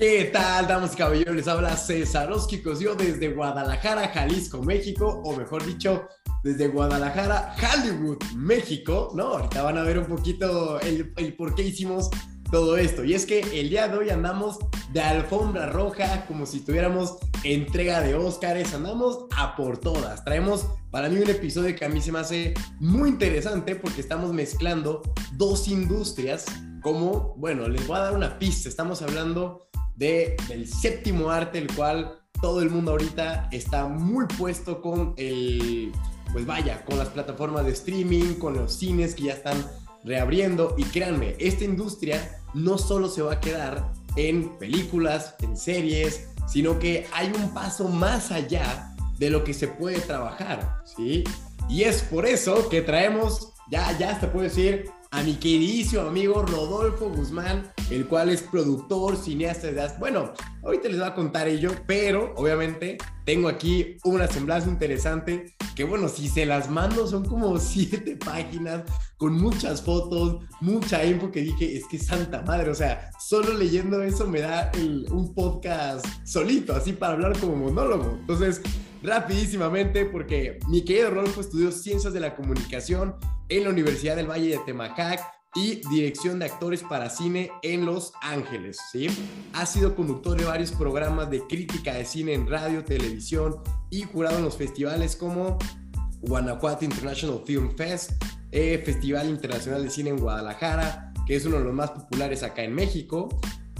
¿Qué tal, damas y caballeros? Les habla César Cosio desde Guadalajara, Jalisco, México, o mejor dicho, desde Guadalajara, Hollywood, México, ¿no? Ahorita van a ver un poquito el, el por qué hicimos todo esto. Y es que el día de hoy andamos de alfombra roja, como si tuviéramos entrega de Óscares, andamos a por todas. Traemos para mí un episodio que a mí se me hace muy interesante porque estamos mezclando dos industrias como, bueno, les voy a dar una pista, estamos hablando del séptimo arte, el cual todo el mundo ahorita está muy puesto con el, pues vaya, con las plataformas de streaming, con los cines que ya están reabriendo. Y créanme, esta industria no solo se va a quedar en películas, en series, sino que hay un paso más allá de lo que se puede trabajar, ¿sí? Y es por eso que traemos, ya, ya te puedo decir, a mi queridísimo amigo Rodolfo Guzmán, el cual es productor, cineasta de Bueno, ahorita les voy a contar ello, pero obviamente tengo aquí una semblanza interesante que bueno, si se las mando son como siete páginas con muchas fotos, mucha info que dije, es que santa madre, o sea, solo leyendo eso me da un podcast solito, así para hablar como monólogo. Entonces, rapidísimamente, porque mi querido Rodolfo estudió Ciencias de la Comunicación en la Universidad del Valle de Temacac y dirección de actores para cine en Los Ángeles, ¿sí? Ha sido conductor de varios programas de crítica de cine en radio, televisión y jurado en los festivales como Guanajuato International Film Fest, eh, Festival Internacional de Cine en Guadalajara, que es uno de los más populares acá en México,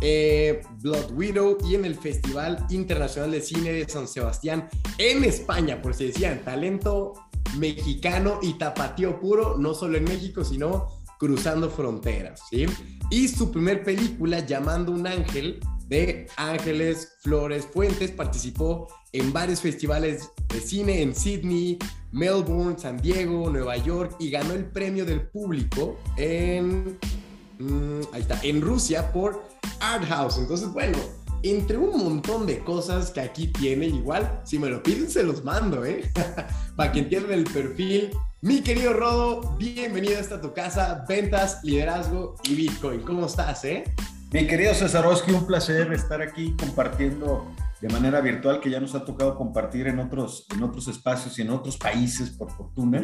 eh, Blood Widow y en el Festival Internacional de Cine de San Sebastián en España, por si decían, talento mexicano y tapatío puro, no solo en México, sino cruzando fronteras, ¿sí? Y su primer película, Llamando un Ángel, de Ángeles Flores Fuentes, participó en varios festivales de cine en Sydney, Melbourne, San Diego, Nueva York y ganó el premio del público en, mm, ahí está, en Rusia por Art House. Entonces, bueno, entre un montón de cosas que aquí tiene, igual, si me lo piden, se los mando, ¿eh? Para que entiendan el perfil. Mi querido Rodo, bienvenido a esta tu casa, ventas, liderazgo y Bitcoin. ¿Cómo estás, eh? Mi querido Cesarowski, un placer estar aquí compartiendo de manera virtual que ya nos ha tocado compartir en otros, en otros espacios y en otros países, por fortuna.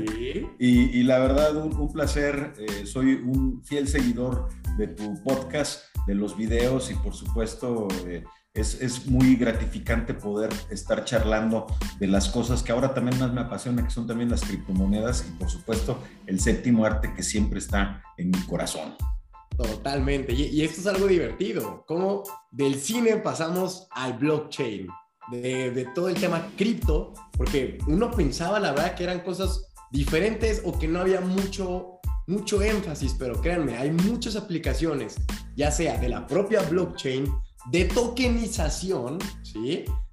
Y, la verdad, un, placer. Eh, soy un fiel seguidor de tu podcast, de los videos y por supuesto eh, es, es, muy gratificante poder estar charlando de las cosas que ahora también más me apasiona, que son también las criptomonedas y por supuesto el séptimo arte que siempre está en mi corazón. Totalmente. Y, esto es algo divertido. Como del cine pasamos al blockchain, de, todo el tema cripto, porque uno pensaba, la verdad, que eran cosas diferentes o que no había mucho, mucho énfasis, pero créanme, hay muchas aplicaciones, ya sea de la propia blockchain, de tokenización.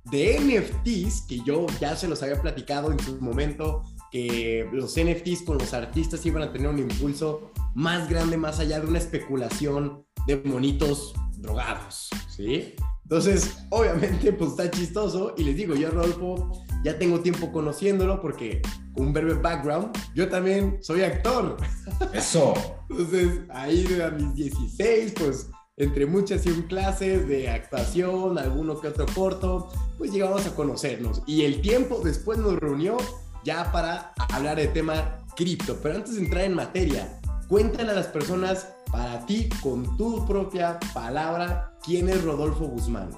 De NFTs, que yo ya se los había platicado en su momento, que los NFTs con los artistas iban a tener un impulso más grande, más allá de una especulación de monitos drogados, ¿sí? Entonces, obviamente, pues está chistoso. Y les digo, yo, Rodolfo, ya tengo tiempo conociéndolo porque con un breve background, yo también soy actor. Eso. Entonces, ahí a mis 16, pues entre muchas y un clases de actuación, alguno que otro corto, pues llegamos a conocernos. Y el tiempo después nos reunió ya para hablar de tema cripto. Pero antes de entrar en materia, cuéntale a las personas para ti, con tu propia palabra, quién es Rodolfo Guzmán.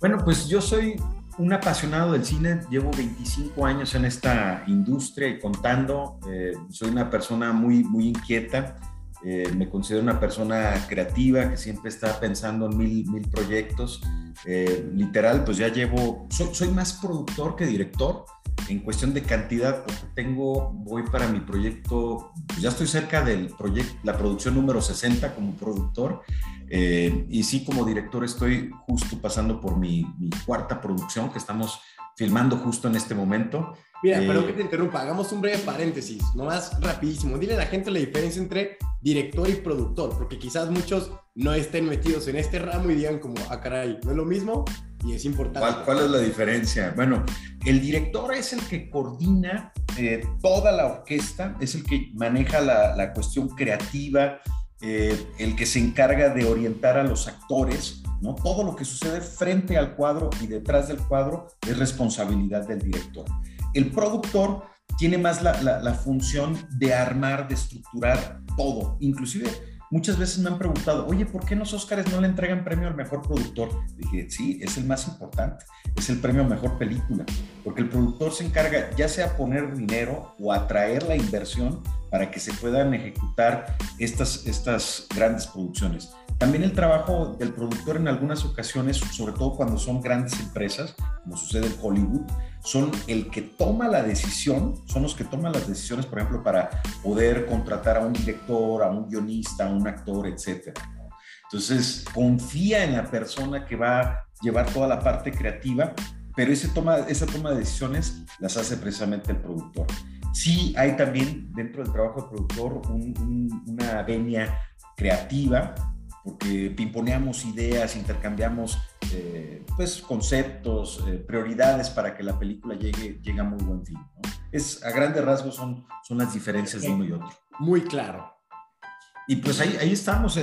Bueno, pues yo soy un apasionado del cine, llevo 25 años en esta industria y contando, eh, soy una persona muy, muy inquieta, eh, me considero una persona creativa que siempre está pensando en mil, mil proyectos, eh, literal, pues ya llevo, soy más productor que director, en cuestión de cantidad, porque tengo, voy para mi proyecto, ya estoy cerca del proyecto, la producción número 60 como productor, eh, y sí como director estoy justo pasando por mi, mi, cuarta producción que estamos filmando justo en este momento. Mira, eh, perdón que te interrumpa, hagamos un breve paréntesis, nomás rapidísimo. Dile a la gente la diferencia entre director y productor, porque quizás muchos no estén metidos en este ramo y digan como, ah, caray, ¿no es lo mismo? y es importante. ¿Cuál, es la diferencia? Bueno, el director es el que coordina eh, toda la orquesta, es el que maneja la, la cuestión creativa, eh, el que se encarga de orientar a los actores, ¿no? Todo lo que sucede frente al cuadro y detrás del cuadro es responsabilidad del director. El productor tiene más la, función de armar, de estructurar todo, inclusive muchas veces me han preguntado, oye, ¿por qué los Oscars no le entregan premio al mejor productor? Dije, sí, es el más importante, es el premio a mejor película, porque el productor se encarga ya sea poner dinero o atraer la inversión para que se puedan ejecutar estas, estas grandes producciones. También el trabajo del productor en algunas ocasiones, sobre todo cuando son grandes empresas, como sucede en Hollywood, son el que toma la decisión, son los que toman las decisiones, por ejemplo, para poder contratar a un director, a un guionista, a un actor, etc. Entonces, confía en la persona que va a llevar toda la parte creativa, pero ese toma, esa toma de decisiones las hace precisamente el productor. Sí hay también dentro del trabajo del productor una venia creativa, porque pimponeamos ideas, intercambiamos eh, pues, conceptos, eh, prioridades para que la película llegue, llegue a muy buen fin. Es, a grandes rasgos son, son las diferencias de uno y otro. Muy claro. Y pues ahí, ahí estamos.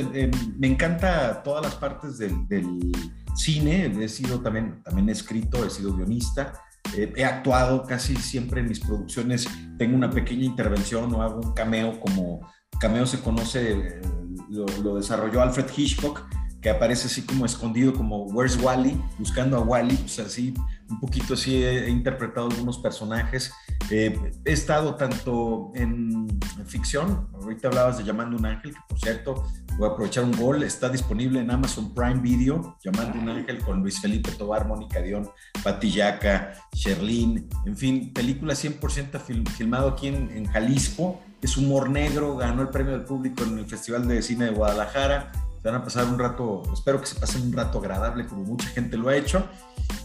me encanta todas las partes del, del, cine. He sido también, también escrito, he sido guionista. Eh, he actuado casi siempre en mis producciones. Tengo una pequeña intervención o hago un cameo como cameo se conoce lo, desarrolló Alfred Hitchcock, que aparece así como escondido, como Where's Wally, buscando a Wally, pues así, un poquito así he, interpretado algunos personajes. Eh, he estado tanto en, ficción, ahorita hablabas de Llamando un Ángel, que por cierto, voy a aprovechar un gol, está disponible en Amazon Prime Video, Llamando un Ángel con Luis Felipe Tobar, Mónica Dion, Patillaca, Sherlyn, en fin, película 100% filmado aquí en Jalisco, es humor negro, ganó el premio del público en el Festival de Cine de Guadalajara. Se van a pasar un rato, espero que se pasen un rato agradable como mucha gente lo ha hecho.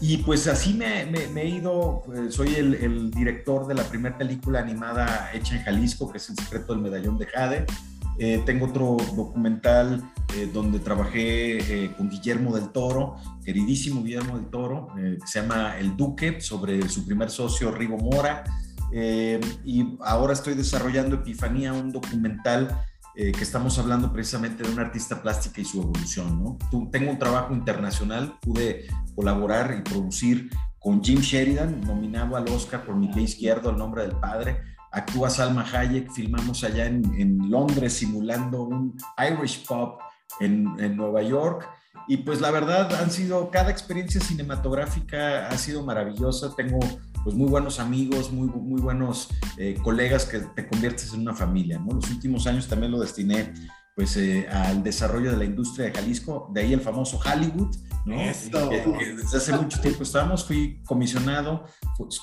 Y pues así me, he ido, pues, soy el, director de la primera película animada hecha en Jalisco, que es El secreto del medallón de Jade. Eh, tengo otro documental eh, donde trabajé eh, con Guillermo del Toro, queridísimo Guillermo del Toro, que se llama El Duque, sobre su primer socio Rigo Mora. Eh, y ahora estoy desarrollando Epifanía, un documental eh, que estamos hablando precisamente de un artista plástica y su evolución. ¿no? Tengo un trabajo internacional, pude colaborar y producir con Jim Sheridan, nominado al Oscar por Mi Pie Izquierdo, El Nombre del Padre. Actúa Salma Hayek, filmamos allá en, en Londres simulando un Irish pop en, en Nueva York. Y pues la verdad han sido, cada experiencia cinematográfica ha sido maravillosa. Tengo pues muy buenos amigos, muy, muy buenos eh, colegas que te conviertes en una familia. Los últimos años también lo destiné pues eh, al desarrollo de la industria de Jalisco, de ahí el famoso Hollywood, ¿no? Esto. desde hace mucho tiempo estábamos, fui comisionado,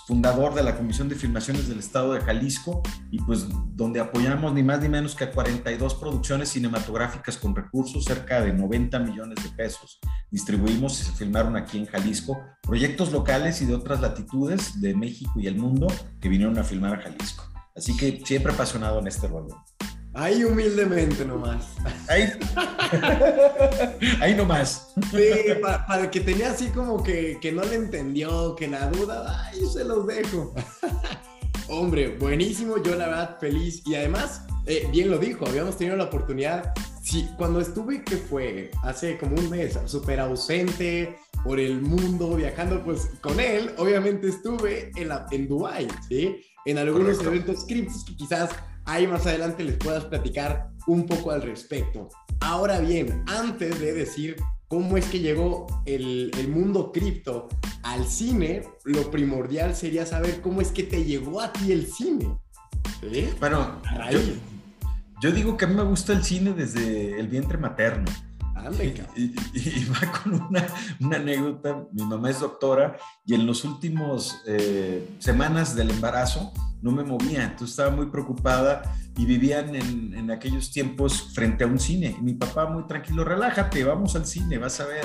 fundador de la Comisión de Filmaciones del Estado de Jalisco y pues donde apoyamos ni más ni menos que a 42 producciones cinematográficas con recursos, cerca de 90 millones de pesos. Distribuimos y se filmaron aquí en Jalisco proyectos locales y de otras latitudes de México y el mundo que vinieron a filmar a Jalisco. Así que siempre apasionado en este rollo. Ahí humildemente nomás. Ahí, ahí nomás. Sí, para, que tenía así como que, que, no le entendió, que la duda, ahí se los dejo. Hombre, buenísimo, yo la verdad feliz. Y además, eh, bien lo dijo, habíamos tenido la oportunidad, sí, cuando estuve, que fue hace como un mes, súper ausente por el mundo, viajando, pues con él, obviamente estuve en, la, en Dubai, ¿sí? En algunos eventos criptos que quizás Ahí más adelante les puedas platicar un poco al respecto. Ahora bien, antes de decir cómo es que llegó el, mundo cripto al cine, lo primordial sería saber cómo es que te llegó a ti el cine. Bueno, yo, yo, digo que a mí me gusta el cine desde el vientre materno. Y, y, va con una, una, anécdota. Mi mamá es doctora y en los últimos eh, semanas del embarazo no me movía, entonces estaba muy preocupada y vivían en, en, aquellos tiempos frente a un cine. Y mi papá muy tranquilo, relájate, vamos al cine, vas a ver.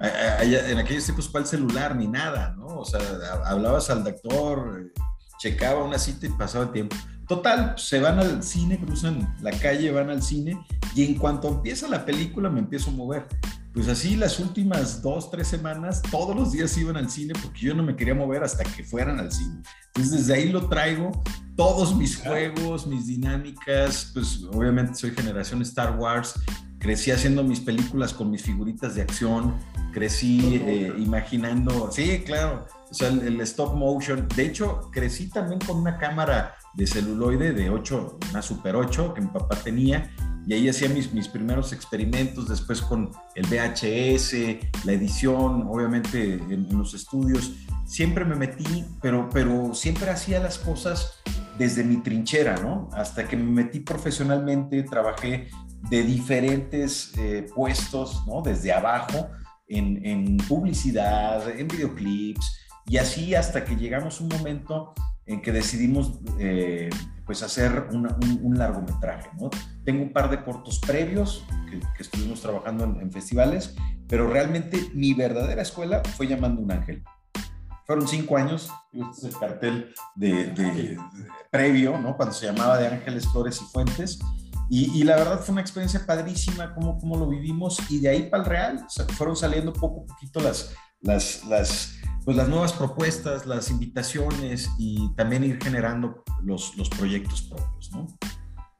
en aquellos tiempos, ¿cuál celular? Ni nada, ¿no? O sea, hablabas al doctor, checaba una cita y pasaba el tiempo. Total, se van al cine, cruzan la calle, van al cine y en cuanto empieza la película me empiezo a mover. Pues así las últimas dos, tres semanas, todos los días iban al cine porque yo no me quería mover hasta que fueran al cine. Entonces desde ahí lo traigo todos mis juegos, mis dinámicas, pues obviamente soy generación Star Wars, crecí haciendo mis películas con mis figuritas de acción, crecí eh, imaginando, sí, claro, o sea, el, stop motion. De hecho, crecí también con una cámara de celuloide de 8, una Super 8 que mi papá tenía, y ahí hacía mis, mis primeros experimentos, después con el VHS, la edición, obviamente en, los estudios. Siempre me metí, pero, pero siempre hacía las cosas desde mi trinchera, ¿no? Hasta que me metí profesionalmente, trabajé de diferentes eh, puestos, ¿no? Desde abajo, en, en, publicidad, en videoclips, y así hasta que llegamos un momento en que decidimos eh, pues hacer un, largometraje, ¿no? Tengo un par de cortos previos que, estuvimos trabajando en, festivales, pero realmente mi verdadera escuela fue Llamando un Ángel. Fueron cinco años, este es el cartel de, previo, ¿no? Cuando se llamaba de Ángeles, Flores y Fuentes, y, la verdad fue una experiencia padrísima, cómo, cómo lo vivimos, y de ahí para el real, fueron saliendo poco a poquito las, las, las, pues las nuevas propuestas, las invitaciones y también ir generando los, los proyectos propios, ¿no?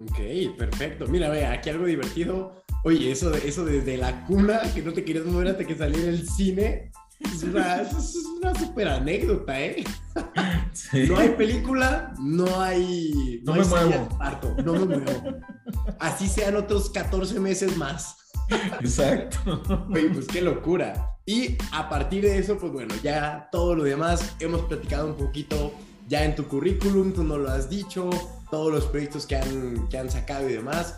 Ok, perfecto. Mira, ve, aquí algo divertido. Oye, eso, de, eso desde la cuna, que no te querías mover hasta que saliera el cine, es una, es una super anécdota, ¿eh? No hay película, no hay. No, me muevo. no me muevo. Así sean otros 14 meses más. Exacto. Oye, pues qué locura. Y a partir de eso, pues bueno, ya todo lo demás hemos platicado un poquito ya en tu currículum, tú no lo has dicho, todos los proyectos que han, que han sacado y demás.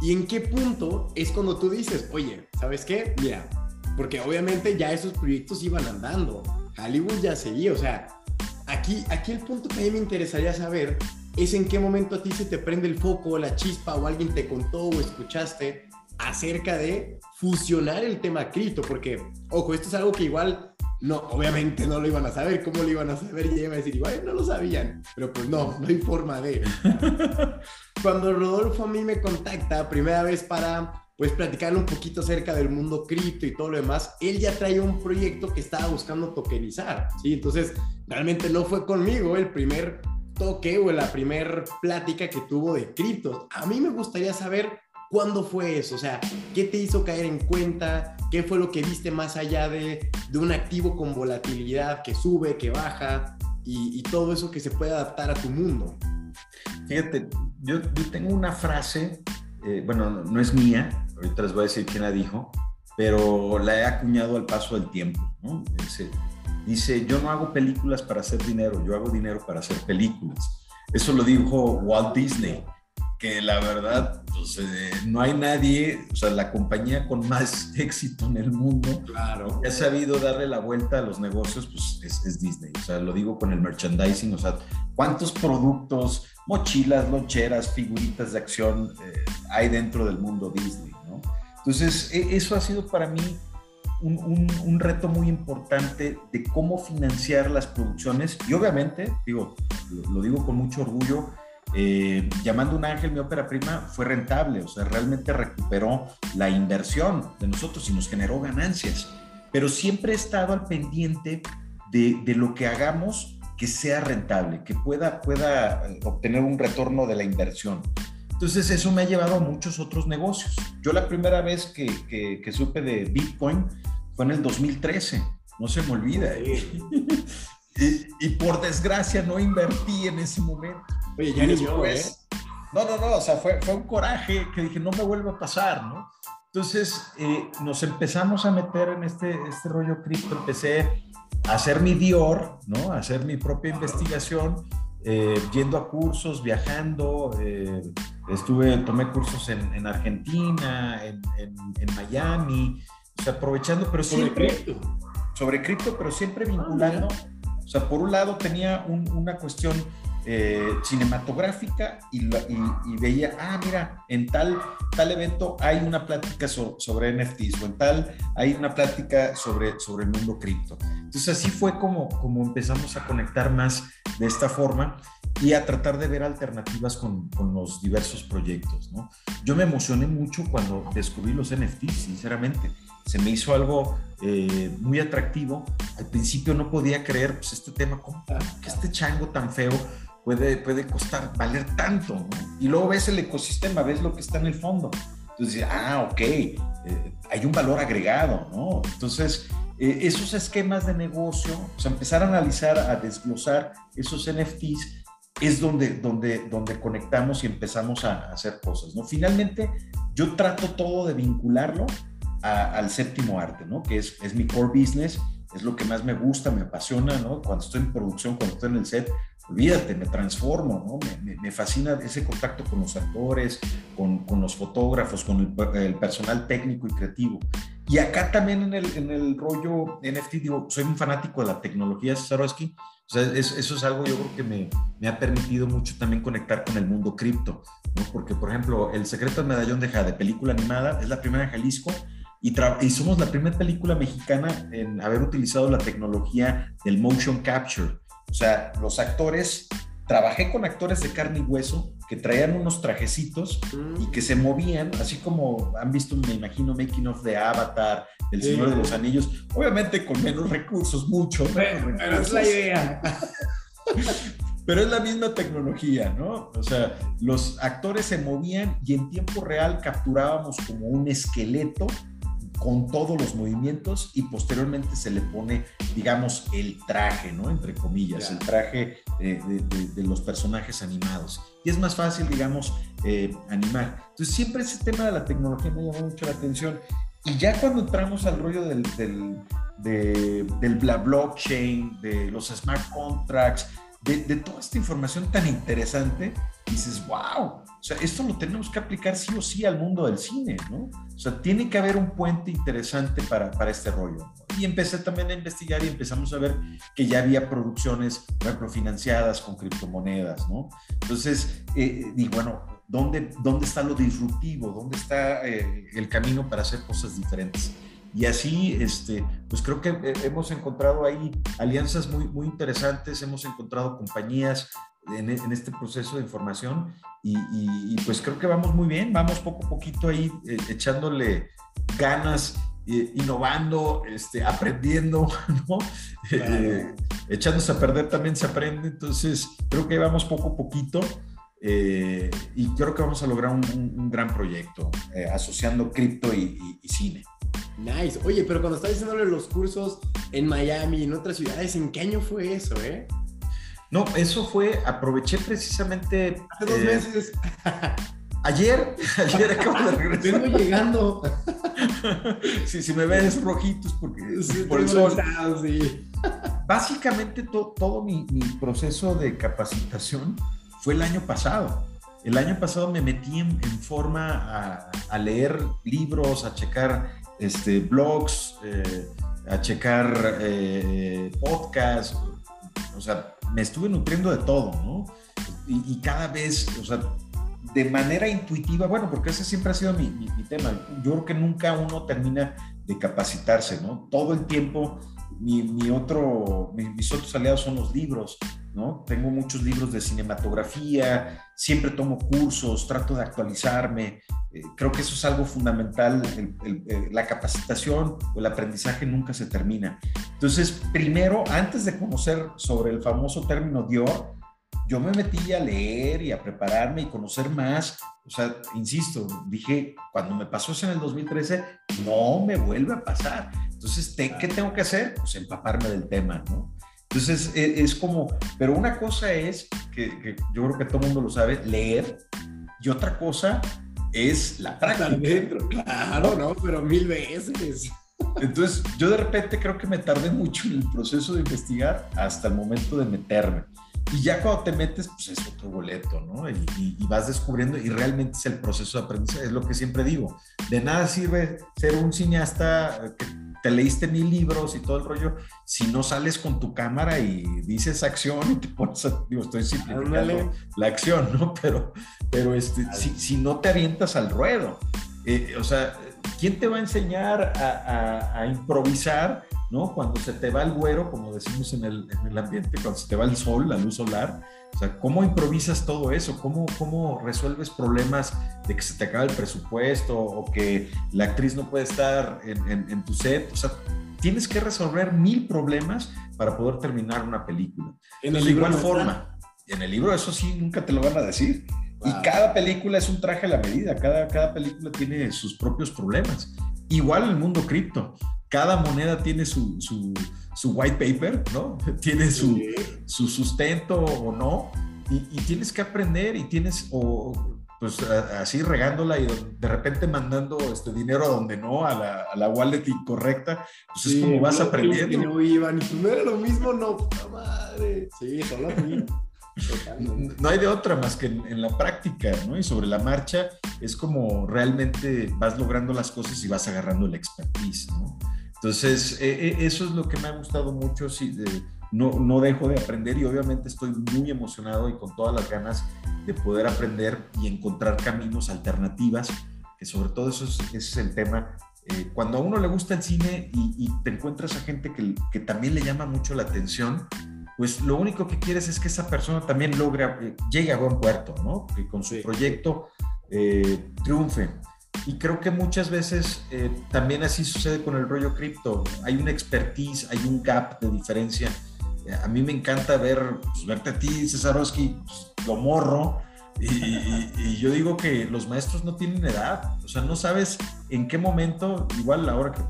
¿Y en qué punto es cuando tú dices, oye, ¿sabes qué? Mira, porque obviamente ya esos proyectos iban andando. Hollywood ya seguía, o sea, aquí, aquí el punto que a mí me interesaría saber es en qué momento a ti se te prende el foco, la chispa o alguien te contó o escuchaste acerca de fusionar el tema cripto, porque, ojo, esto es algo que igual, no, obviamente no lo iban a saber, ¿cómo lo iban a saber? Y iba a decir, igual no lo sabían, pero pues no, no hay forma de. Cuando Rodolfo a mí me contacta, primera vez para pues platicar un poquito acerca del mundo cripto y todo lo demás, él ya traía un proyecto que estaba buscando tokenizar, ¿sí? Entonces, realmente no fue conmigo el primer toque o la primer plática que tuvo de criptos. A mí me gustaría saber ¿Cuándo fue eso? O sea, ¿qué te hizo caer en cuenta? ¿Qué fue lo que viste más allá de, de un activo con volatilidad que sube, que baja y, todo eso que se puede adaptar a tu mundo? Fíjate, yo, yo tengo una frase, eh, bueno, no, es mía, ahorita les voy a decir quién la dijo, pero la he acuñado al paso del tiempo. ¿no? Dice, yo no hago películas para hacer dinero, yo hago dinero para hacer películas. Eso lo dijo Walt Disney que la verdad, pues, eh, no hay nadie, o sea, la compañía con más éxito en el mundo, claro. que ha sabido darle la vuelta a los negocios, pues es, Disney. O sea, lo digo con el merchandising, o sea, ¿cuántos productos, mochilas, loncheras, figuritas de acción eh, hay dentro del mundo Disney, ¿no? Entonces, e, eso ha sido para mí un, un, reto muy importante de cómo financiar las producciones y obviamente, digo, lo digo con mucho orgullo, eh, llamando un ángel, mi ópera prima fue rentable, o sea, realmente recuperó la inversión de nosotros y nos generó ganancias. Pero siempre he estado al pendiente de, de lo que hagamos que sea rentable, que pueda, pueda eh, obtener un retorno de la inversión. Entonces eso me ha llevado a muchos otros negocios. Yo la primera vez que, que, supe de Bitcoin fue en el 2013, no se me olvida. y, y, por desgracia no invertí en ese momento. Oye, ya ni yo, ¿eh? No, no, no, o sea, fue, fue un coraje que dije, no me vuelve a pasar, ¿no? Entonces, eh, nos empezamos a meter en este, este rollo cripto, empecé a hacer mi Dior, ¿no? A hacer mi propia investigación, eh, yendo a cursos, viajando, eh, estuve, tomé cursos en, en Argentina, en, en, Miami, o sea, aprovechando, pero siempre... Sobre cripto. Sobre cripto, pero siempre vinculando. o sea, por un lado tenía una cuestión eh, cinematográfica y, veía, ah, mira, en tal, tal evento hay una plática sobre NFTs o en tal hay una plática sobre, sobre el mundo cripto. Entonces así fue como, como empezamos a conectar más de esta forma y a tratar de ver alternativas con, con los diversos proyectos. ¿no? Yo me emocioné mucho cuando descubrí los NFTs, sinceramente. Se me hizo algo eh, muy atractivo. Al principio no podía creer, pues este tema, ¿cómo que este chango tan feo puede, puede costar, valer tanto, ¿no? Y luego ves el ecosistema, ves lo que está en el fondo. Entonces, ah, ok, eh, hay un valor agregado, ¿no? Entonces, eh, esos esquemas de negocio, o sea, empezar a analizar, a desglosar esos NFTs, es donde, donde, donde conectamos y empezamos a, hacer cosas, ¿no? Finalmente, yo trato todo de vincularlo al séptimo arte, ¿no? Que es, es mi core business, es lo que más me gusta, me apasiona, ¿no? Cuando estoy en producción, cuando estoy en el set, olvídate, me transformo, ¿no? Me, fascina ese contacto con los actores, con, los fotógrafos, con el, personal técnico y creativo. Y acá también en el, en el rollo NFT, digo, soy un fanático de la tecnología, Sarowski. O sea, eso, es algo yo creo que me, me, ha permitido mucho también conectar con el mundo cripto, ¿no? Porque, por ejemplo, El secreto del medallón de Jade, película animada, es la primera en Jalisco y, y, somos la primera película mexicana en haber utilizado la tecnología del motion capture. O sea, los actores, trabajé con actores de carne y hueso que traían unos trajecitos y que se movían, así como han visto, me imagino, making of de Avatar, El Señor de los Anillos, obviamente con menos recursos, mucho menos recursos. Pero es la idea. Pero es la misma tecnología, ¿no? O sea, los actores se movían y en tiempo real capturábamos como un esqueleto con todos los movimientos y posteriormente se le pone, digamos, el traje, ¿no? Entre comillas, el traje de, de, los personajes animados. Y es más fácil, digamos, eh, animar. Entonces, siempre ese tema de la tecnología me llamó mucho la atención. Y ya cuando entramos al rollo del, del, de, del blockchain, de los smart contracts, de, de, toda esta información tan interesante, dices, wow, o sea, esto lo tenemos que aplicar sí o sí al mundo del cine, ¿no? O sea, tiene que haber un puente interesante para, para este rollo. Y empecé también a investigar y empezamos a ver que ya había producciones, por ejemplo, financiadas con criptomonedas, ¿no? Entonces, eh, y bueno, ¿dónde, ¿dónde está lo disruptivo? ¿Dónde está eh, el camino para hacer cosas diferentes? Y así, este, pues creo que eh, hemos encontrado ahí alianzas muy, muy interesantes, hemos encontrado compañías en, en, este proceso de información y, y, pues creo que vamos muy bien, vamos poco a poquito ahí eh, echándole ganas, eh, innovando, este, aprendiendo, ¿no? Claro. Eh, echándose a perder también se aprende, entonces creo que vamos poco a poquito eh, y creo que vamos a lograr un, un, un gran proyecto asociando cripto y, y, cine. Nice. Oye, pero cuando estás haciéndole los cursos en Miami y en otras ciudades, ¿en qué año fue eso, eh? No, eso fue, aproveché precisamente. Hace dos eh, meses. Ayer, ayer acabo de regresar. Vengo llegando. sí, si me ves rojitos porque sí, por el sol. Estado, sí. Básicamente to, todo mi, mi, proceso de capacitación fue el año pasado. El año pasado me metí en, en forma a, a, leer libros, a checar este, blogs, eh, a checar eh, podcasts, o sea, me estuve nutriendo de todo, ¿no? Y, cada vez, o sea, de manera intuitiva, bueno, porque ese siempre ha sido mi, tema. Yo creo que nunca uno termina de capacitarse, ¿no? Todo el tiempo, mi, mi otro, mis otros aliados son los libros, ¿no? Tengo muchos libros de cinematografía, siempre tomo cursos, trato de actualizarme. Eh, creo que eso es algo fundamental. El, el, el, la capacitación o el aprendizaje nunca se termina. Entonces, primero, antes de conocer sobre el famoso término Dior, yo me metí a leer y a prepararme y conocer más. O sea, insisto, dije, cuando me pasó eso en el 2013, no me vuelve a pasar. Entonces, ¿qué tengo que hacer? Pues empaparme del tema, ¿no? Entonces es, es, como, pero una cosa es, que, que, yo creo que todo el mundo lo sabe, leer, y otra cosa es la práctica. Dentro, claro, ¿no? Pero mil veces. Entonces yo de repente creo que me tardé mucho en el proceso de investigar hasta el momento de meterme. Y ya cuando te metes, pues es otro boleto, ¿no? Y, y, y, vas descubriendo y realmente es el proceso de aprendizaje, es lo que siempre digo. De nada sirve ser un cineasta que te leíste mil libros y todo el rollo, si no sales con tu cámara y dices acción y te pones, a, digo, estoy simplificando la acción, ¿no? Pero, pero este, si, si, no te avientas al ruedo, eh, o sea, ¿quién te va a enseñar a, a, a, improvisar, ¿no? Cuando se te va el güero, como decimos en el, en el ambiente, cuando se te va el sol, la luz solar, o sea, ¿cómo improvisas todo eso? ¿Cómo, ¿Cómo resuelves problemas de que se te acaba el presupuesto o que la actriz no puede estar en, en, en, tu set? O sea, tienes que resolver mil problemas para poder terminar una película. En el de igual forma, en el libro eso sí nunca te lo van a decir. Y cada película es un traje a la medida, cada, cada película tiene sus propios problemas. Igual el mundo cripto, cada moneda tiene su, su, su white paper, ¿no? Tiene su, su sustento o no, y, y, tienes que aprender y tienes, o pues así regándola y de repente mandando este dinero a donde no, a la, a la wallet incorrecta, pues es como vas aprendiendo. Que no iban, no era lo mismo, no, puta madre. Sí, solo. No hay de otra más que en, la práctica, ¿no? Y sobre la marcha es como realmente vas logrando las cosas y vas agarrando el expertise, ¿no? Entonces, e, e, eso es lo que me ha gustado mucho, sí, no, no dejo de aprender y obviamente estoy muy emocionado y con todas las ganas de poder aprender y encontrar caminos alternativas, que sobre todo eso es, ese es el tema. Eh, cuando a uno le gusta el cine y, y te encuentras a gente que, que, también le llama mucho la atención, pues lo único que quieres es que esa persona también logre, eh, llegue a buen puerto, ¿no? Que con su proyecto eh, triunfe. Y creo que muchas veces eh, también así sucede con el rollo cripto. Hay una expertise, hay un gap de diferencia. a mí me encanta ver, pues, verte a ti, Cesarowski, pues, lo morro. Y, yo digo que los maestros no tienen edad. O sea, no sabes en qué momento, igual ahora que,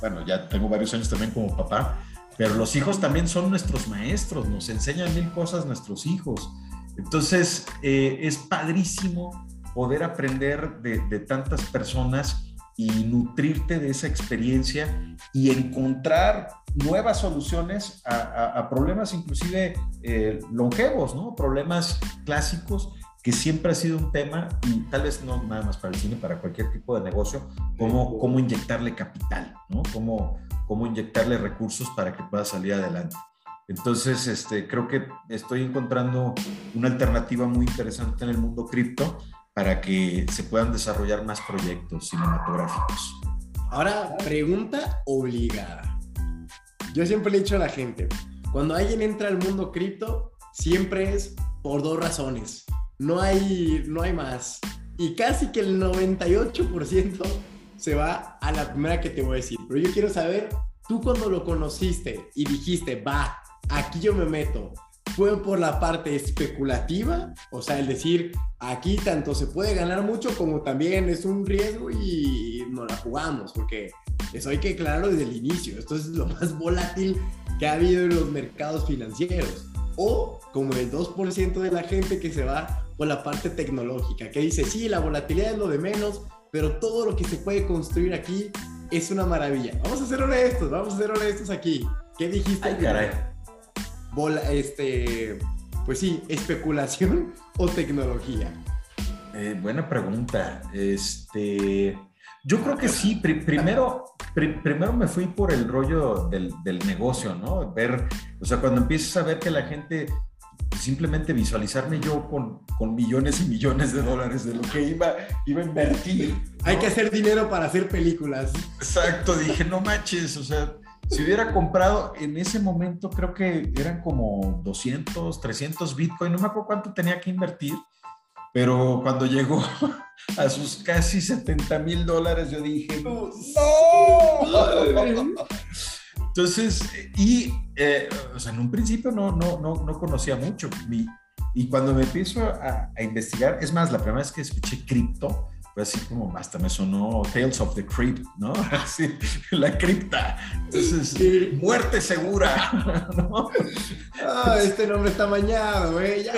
bueno, ya tengo varios años también como papá, pero los hijos también son nuestros maestros, nos enseñan mil cosas nuestros hijos. Entonces, eh, es padrísimo poder aprender de, de, tantas personas y nutrirte de esa experiencia y encontrar nuevas soluciones a, a, a problemas inclusive eh, longevos, ¿no? Problemas clásicos que siempre ha sido un tema y tal vez no nada más para el cine, para cualquier tipo de negocio, cómo, cómo inyectarle capital, ¿no? Cómo, cómo inyectarle recursos para que pueda salir adelante. Entonces, este, creo que estoy encontrando una alternativa muy interesante en el mundo cripto para que se puedan desarrollar más proyectos cinematográficos. Ahora, pregunta obligada. Yo siempre le he dicho a la gente, cuando alguien entra al mundo cripto, siempre es por dos razones. No hay, no hay más. Y casi que el 98% se va a la primera que te voy a decir. Pero yo quiero saber, tú cuando lo conociste y dijiste, va, aquí yo me meto, ¿fue por la parte especulativa? O sea, el decir, aquí tanto se puede ganar mucho como también es un riesgo y no la jugamos, porque eso hay que aclararlo desde el inicio. Esto es lo más volátil que ha habido en los mercados financieros. O como el 2% de la gente que se va por la parte tecnológica, que dice, sí, la volatilidad es lo de menos, pero todo lo que se puede construir aquí es una maravilla. Vamos a ser honestos, vamos a ser honestos aquí. ¿Qué dijiste? Ay, caray. Bola, este, pues sí, especulación o tecnología. Eh, buena pregunta. Este, yo creo que sí. Pr primero, pr primero me fui por el rollo del, del, negocio, ¿no? Ver, o sea, cuando empiezas a ver que la gente simplemente visualizarme yo con, con, millones y millones de dólares de lo que iba, iba a invertir. ¿no? Hay que hacer dinero para hacer películas. Exacto, dije, no manches, o sea, si hubiera comprado en ese momento, creo que eran como 200, 300 Bitcoin, no me acuerdo cuánto tenía que invertir, pero cuando llegó a sus casi 70 mil dólares, yo dije, no. Entonces, y, eh, o sea, en un principio no, no, no, no conocía mucho. Y, y cuando me empiezo a, a, investigar, es más, la primera vez que escuché cripto, así como, hasta me sonó Tales of the Crypt, ¿no? Así, la cripta. Entonces, sí. muerte segura, ¿no? Ah, este nombre está mañado, ¿eh? Ya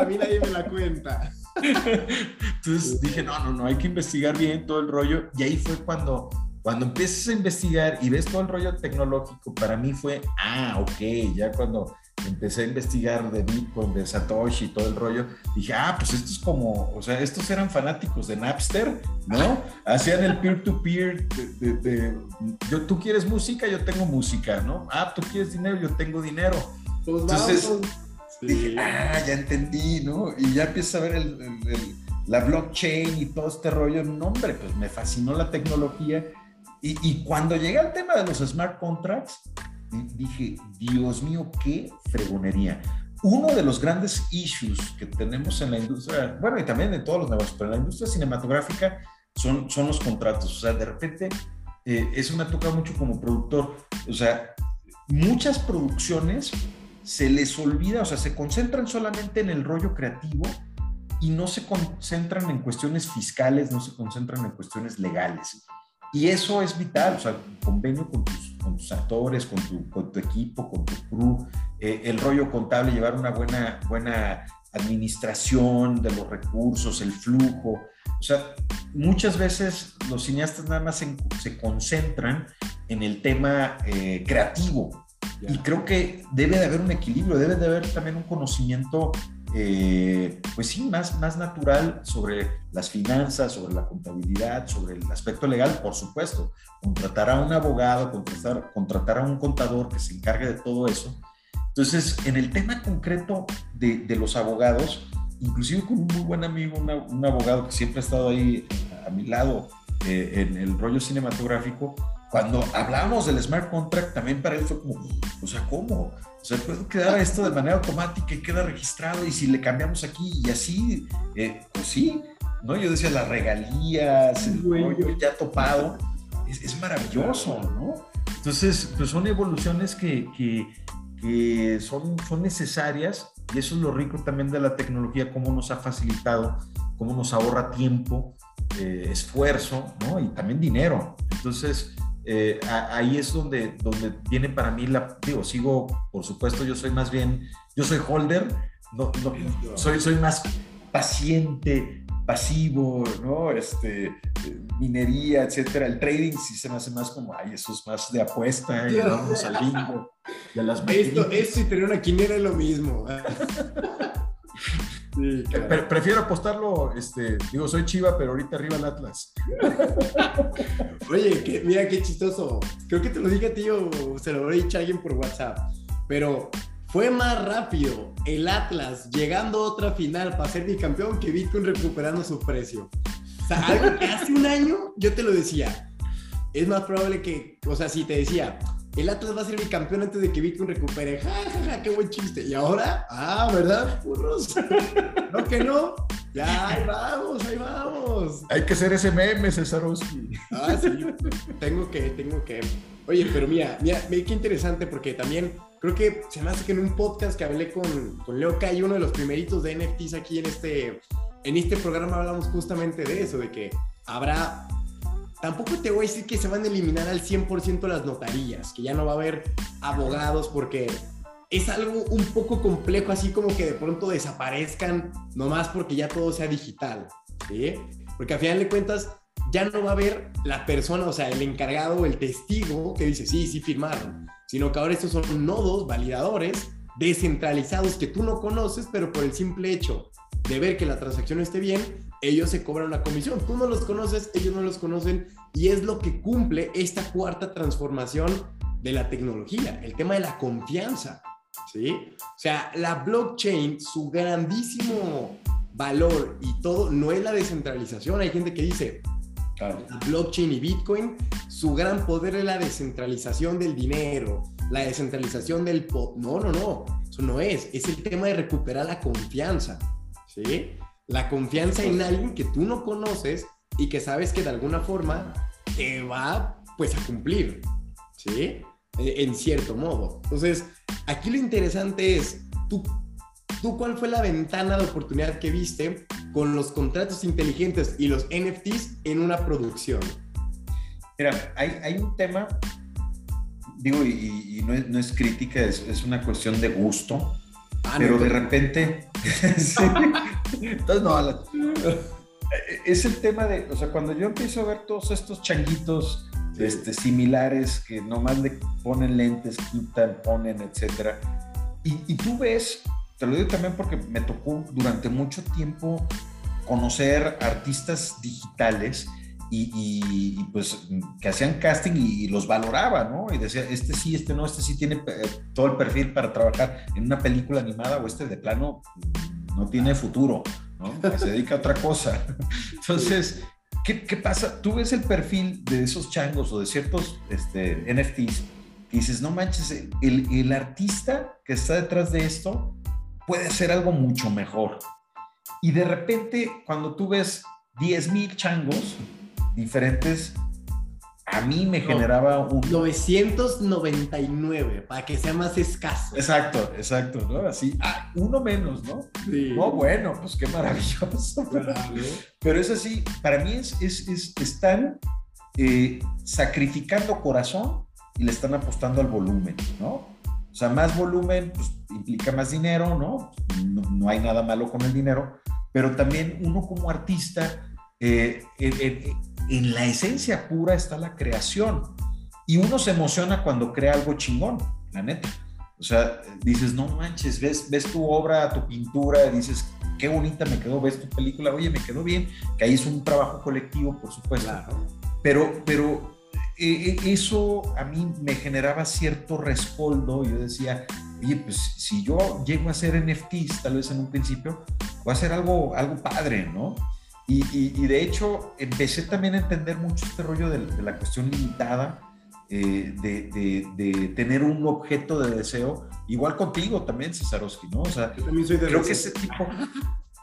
a mí nadie me la cuenta. Entonces dije, no, no, no, hay que investigar bien todo el rollo. Y ahí fue cuando cuando empiezas a investigar y ves todo el rollo tecnológico, para mí fue, ah, ok, ya cuando empecé a investigar de Bitcoin, de Satoshi y todo el rollo, dije, ah, pues esto es como, o sea, estos eran fanáticos de Napster, ¿no? Hacían el peer-to-peer, -peer de, de, de, yo, tú quieres música, yo tengo música, ¿no? Ah, tú quieres dinero, yo tengo dinero. Pues Entonces, vamos. dije, ah, ya entendí, ¿no? Y ya empiezas a ver el, el, el, la blockchain y todo este rollo, no, hombre, pues me fascinó la tecnología y, y, cuando llegué al tema de los smart contracts, dije, Dios mío, qué fregonería. Uno de los grandes issues que tenemos en la industria, bueno, y también en todos los negocios, pero en la industria cinematográfica son, son los contratos. O sea, de repente, eh, eso me ha tocado mucho como productor. O sea, muchas producciones se les olvida, o sea, se concentran solamente en el rollo creativo y no se concentran en cuestiones fiscales, no se concentran en cuestiones legales. Y eso es vital, o sea, convenio con tus, con tus actores, con tu, con tu, equipo, con tu crew, eh, el rollo contable, llevar una buena, buena administración de los recursos, el flujo. O sea, muchas veces los cineastas nada más se, se concentran en el tema eh, creativo. Y creo que debe de haber un equilibrio, debe de haber también un conocimiento eh, pues sí, más, más natural sobre las finanzas, sobre la contabilidad, sobre el aspecto legal, por supuesto. Contratar a un abogado, contratar, contratar a un contador que se encargue de todo eso. Entonces, en el tema concreto de, de los abogados, inclusive con un muy buen amigo, un abogado que siempre ha estado ahí a mi lado eh, en el rollo cinematográfico, cuando hablamos del smart contract, también para él fue como, o sea, ¿cómo? O sea, puede quedar esto de manera automática y queda registrado y si le cambiamos aquí y así, eh, pues sí, ¿no? Yo decía las regalías, el rollo ya topado, es, maravilloso, ¿no? Entonces, pues son evoluciones que, que, que, son, son necesarias y eso es lo rico también de la tecnología, cómo nos ha facilitado, cómo nos ahorra tiempo, eh, esfuerzo, ¿no? Y también dinero. Entonces, eh, ahí es donde, donde viene para mí la, digo, sigo, por supuesto, yo soy más bien, yo soy holder, no, no, soy, soy más paciente, pasivo, ¿no? Este, minería, etcétera. El trading sí se me hace más como, ay, eso es más de apuesta, y vamos al bingo, y a las Esto, esto y tener una quinera es lo mismo. prefiero apostarlo, este, digo, soy Chiva, pero ahorita arriba el Atlas. Oye, mira qué chistoso. Creo que te lo dije a ti o se lo habré dicho a alguien por WhatsApp. Pero fue más rápido el Atlas llegando a otra final para ser bicampeón que Bitcoin recuperando su precio. O sea, algo que hace un año yo te lo decía. Es más probable que, o sea, si te decía, el Atlas va a ser mi campeón antes de que Bitcoin recupere. Ja, ja, ja, qué buen chiste. Y ahora, ah, ¿verdad? Purros. no que no. Ya, ahí vamos, ahí vamos. Hay que ser ese meme, Cesarowski. Ah, sí. tengo que, tengo que. Oye, pero mira, mira, qué interesante porque también creo que se me hace que en un podcast que hablé con, con Leo Kai, uno de los primeritos de NFTs aquí en este, en este programa hablamos justamente de eso, de que habrá tampoco te voy a decir que se van a eliminar al 100% las notarías, que ya no va a haber abogados porque es algo un poco complejo, así como que de pronto desaparezcan nomás porque ya todo sea digital, ¿sí? Porque al final de cuentas ya no va a haber la persona, o sea, el encargado, el testigo que dice, sí, sí firmaron, sino que ahora estos son nodos, validadores, descentralizados que tú no conoces, pero por el simple hecho de ver que la transacción esté bien, ellos se cobran una comisión. Tú no los conoces, ellos no los conocen y es lo que cumple esta cuarta transformación de la tecnología, el tema de la confianza. ¿Sí? O sea, la blockchain, su grandísimo valor y todo, no es la descentralización. Hay gente que dice, la blockchain y Bitcoin, su gran poder es la descentralización del dinero, la descentralización del pot. No, no, no, eso no es. Es el tema de recuperar la confianza. ¿Sí? La confianza en alguien que tú no conoces y que sabes que de alguna forma te va pues a cumplir, ¿sí? E, en cierto modo. Entonces, aquí lo interesante es, tú, tú cuál fue la ventana de oportunidad que viste con los contratos inteligentes y los NFTs en una producción. Mira, hay, hay un tema, digo, y, no, es, no, es, crítica, es, es, una cuestión de gusto, ah, pero de repente... Entonces, no, es el tema de, o sea, cuando yo empiezo a ver todos estos changuitos este, similares que nomás le ponen lentes, quitan, ponen, etcétera, y, y tú ves, te lo digo también porque me tocó durante mucho tiempo conocer artistas digitales y, pues que hacían casting y, los valoraba, ¿no? Y decía, este sí, este no, este sí tiene eh, todo el perfil para trabajar en una película animada o este de plano no tiene futuro, ¿no? Se dedica a otra cosa. Entonces, ¿qué, ¿qué, pasa? Tú ves el perfil de esos changos o de ciertos este, NFTs y dices, no manches, el, el artista que está detrás de esto puede hacer algo mucho mejor. Y de repente, cuando tú ves 10 mil changos diferentes, a mí me generaba un... 999, para que sea más escaso. Exacto, exacto, ¿no? Así, ah, uno menos, ¿no? Sí. No, bueno, pues qué maravilloso. Pero es así, para mí es, es, es están eh, sacrificando corazón y le están apostando al volumen, ¿no? O sea, más volumen pues, implica más dinero, ¿no? ¿no? hay nada malo con el dinero, pero también uno como artista, eh, en la esencia pura está la creación. Y uno se emociona cuando crea algo chingón, la neta. O sea, dices, no manches, ves, ves tu obra, tu pintura, dices, qué bonita me quedó, ves tu película, oye, me quedó bien, que ahí es un trabajo colectivo, por supuesto. Pero, pero eh, eso a mí me generaba cierto rescoldo. Yo decía, oye, pues si yo llego a hacer NFTs, tal vez en un principio, va a ser algo, algo padre, ¿no? Y, de hecho, empecé también a entender mucho este rollo de, la cuestión limitada, eh, de, tener un objeto de deseo, igual contigo también, Cesarowski, ¿no? O sea, también soy de creo que ese tipo,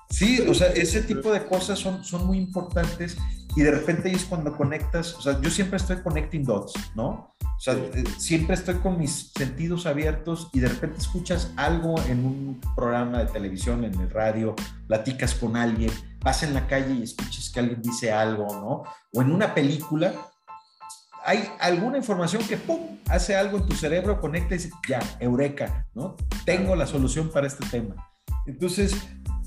sí, o sea, ese tipo de cosas son, son muy importantes y de repente es cuando conectas, o sea, yo siempre estoy connecting dots, ¿no? O sea, eh, siempre estoy con mis sentidos abiertos y de repente escuchas algo en un programa de televisión, en el radio, platicas con alguien, vas en la calle y escuchas que alguien dice algo, ¿no? O en una película, hay alguna información que, ¡pum!, hace algo en tu cerebro, conecta y dice, ya, eureka, ¿no? Tengo la solución para este tema. Entonces,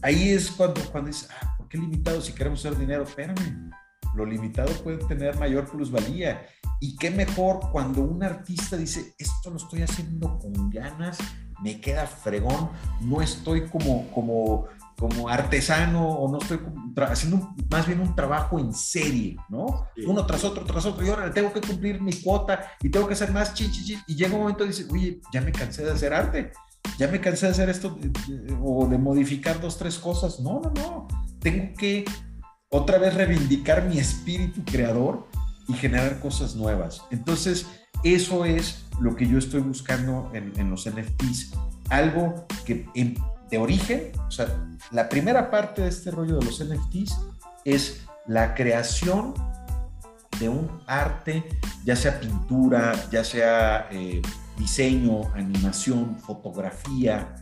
ahí es cuando, cuando dices, ah, ¿por qué limitado si queremos hacer dinero? Espérame, lo limitado puede tener mayor plusvalía. Y qué mejor cuando un artista dice, esto lo estoy haciendo con ganas, me queda fregón, no estoy como, como como artesano o no estoy haciendo más bien un trabajo en serie, ¿no? Uno tras otro, tras otro, y ahora tengo que cumplir mi cuota y tengo que hacer más chi, y llega un momento y dice, oye, ya me cansé de hacer arte, ya me cansé de hacer esto o de modificar dos, tres cosas. No, no, no, tengo que otra vez reivindicar mi espíritu creador y generar cosas nuevas. Entonces, eso es lo que yo estoy buscando en, en los NFTs, algo que en, de origen, o sea, la primera parte de este rollo de los NFTs es la creación de un arte, ya sea pintura, ya sea eh, diseño, animación, fotografía,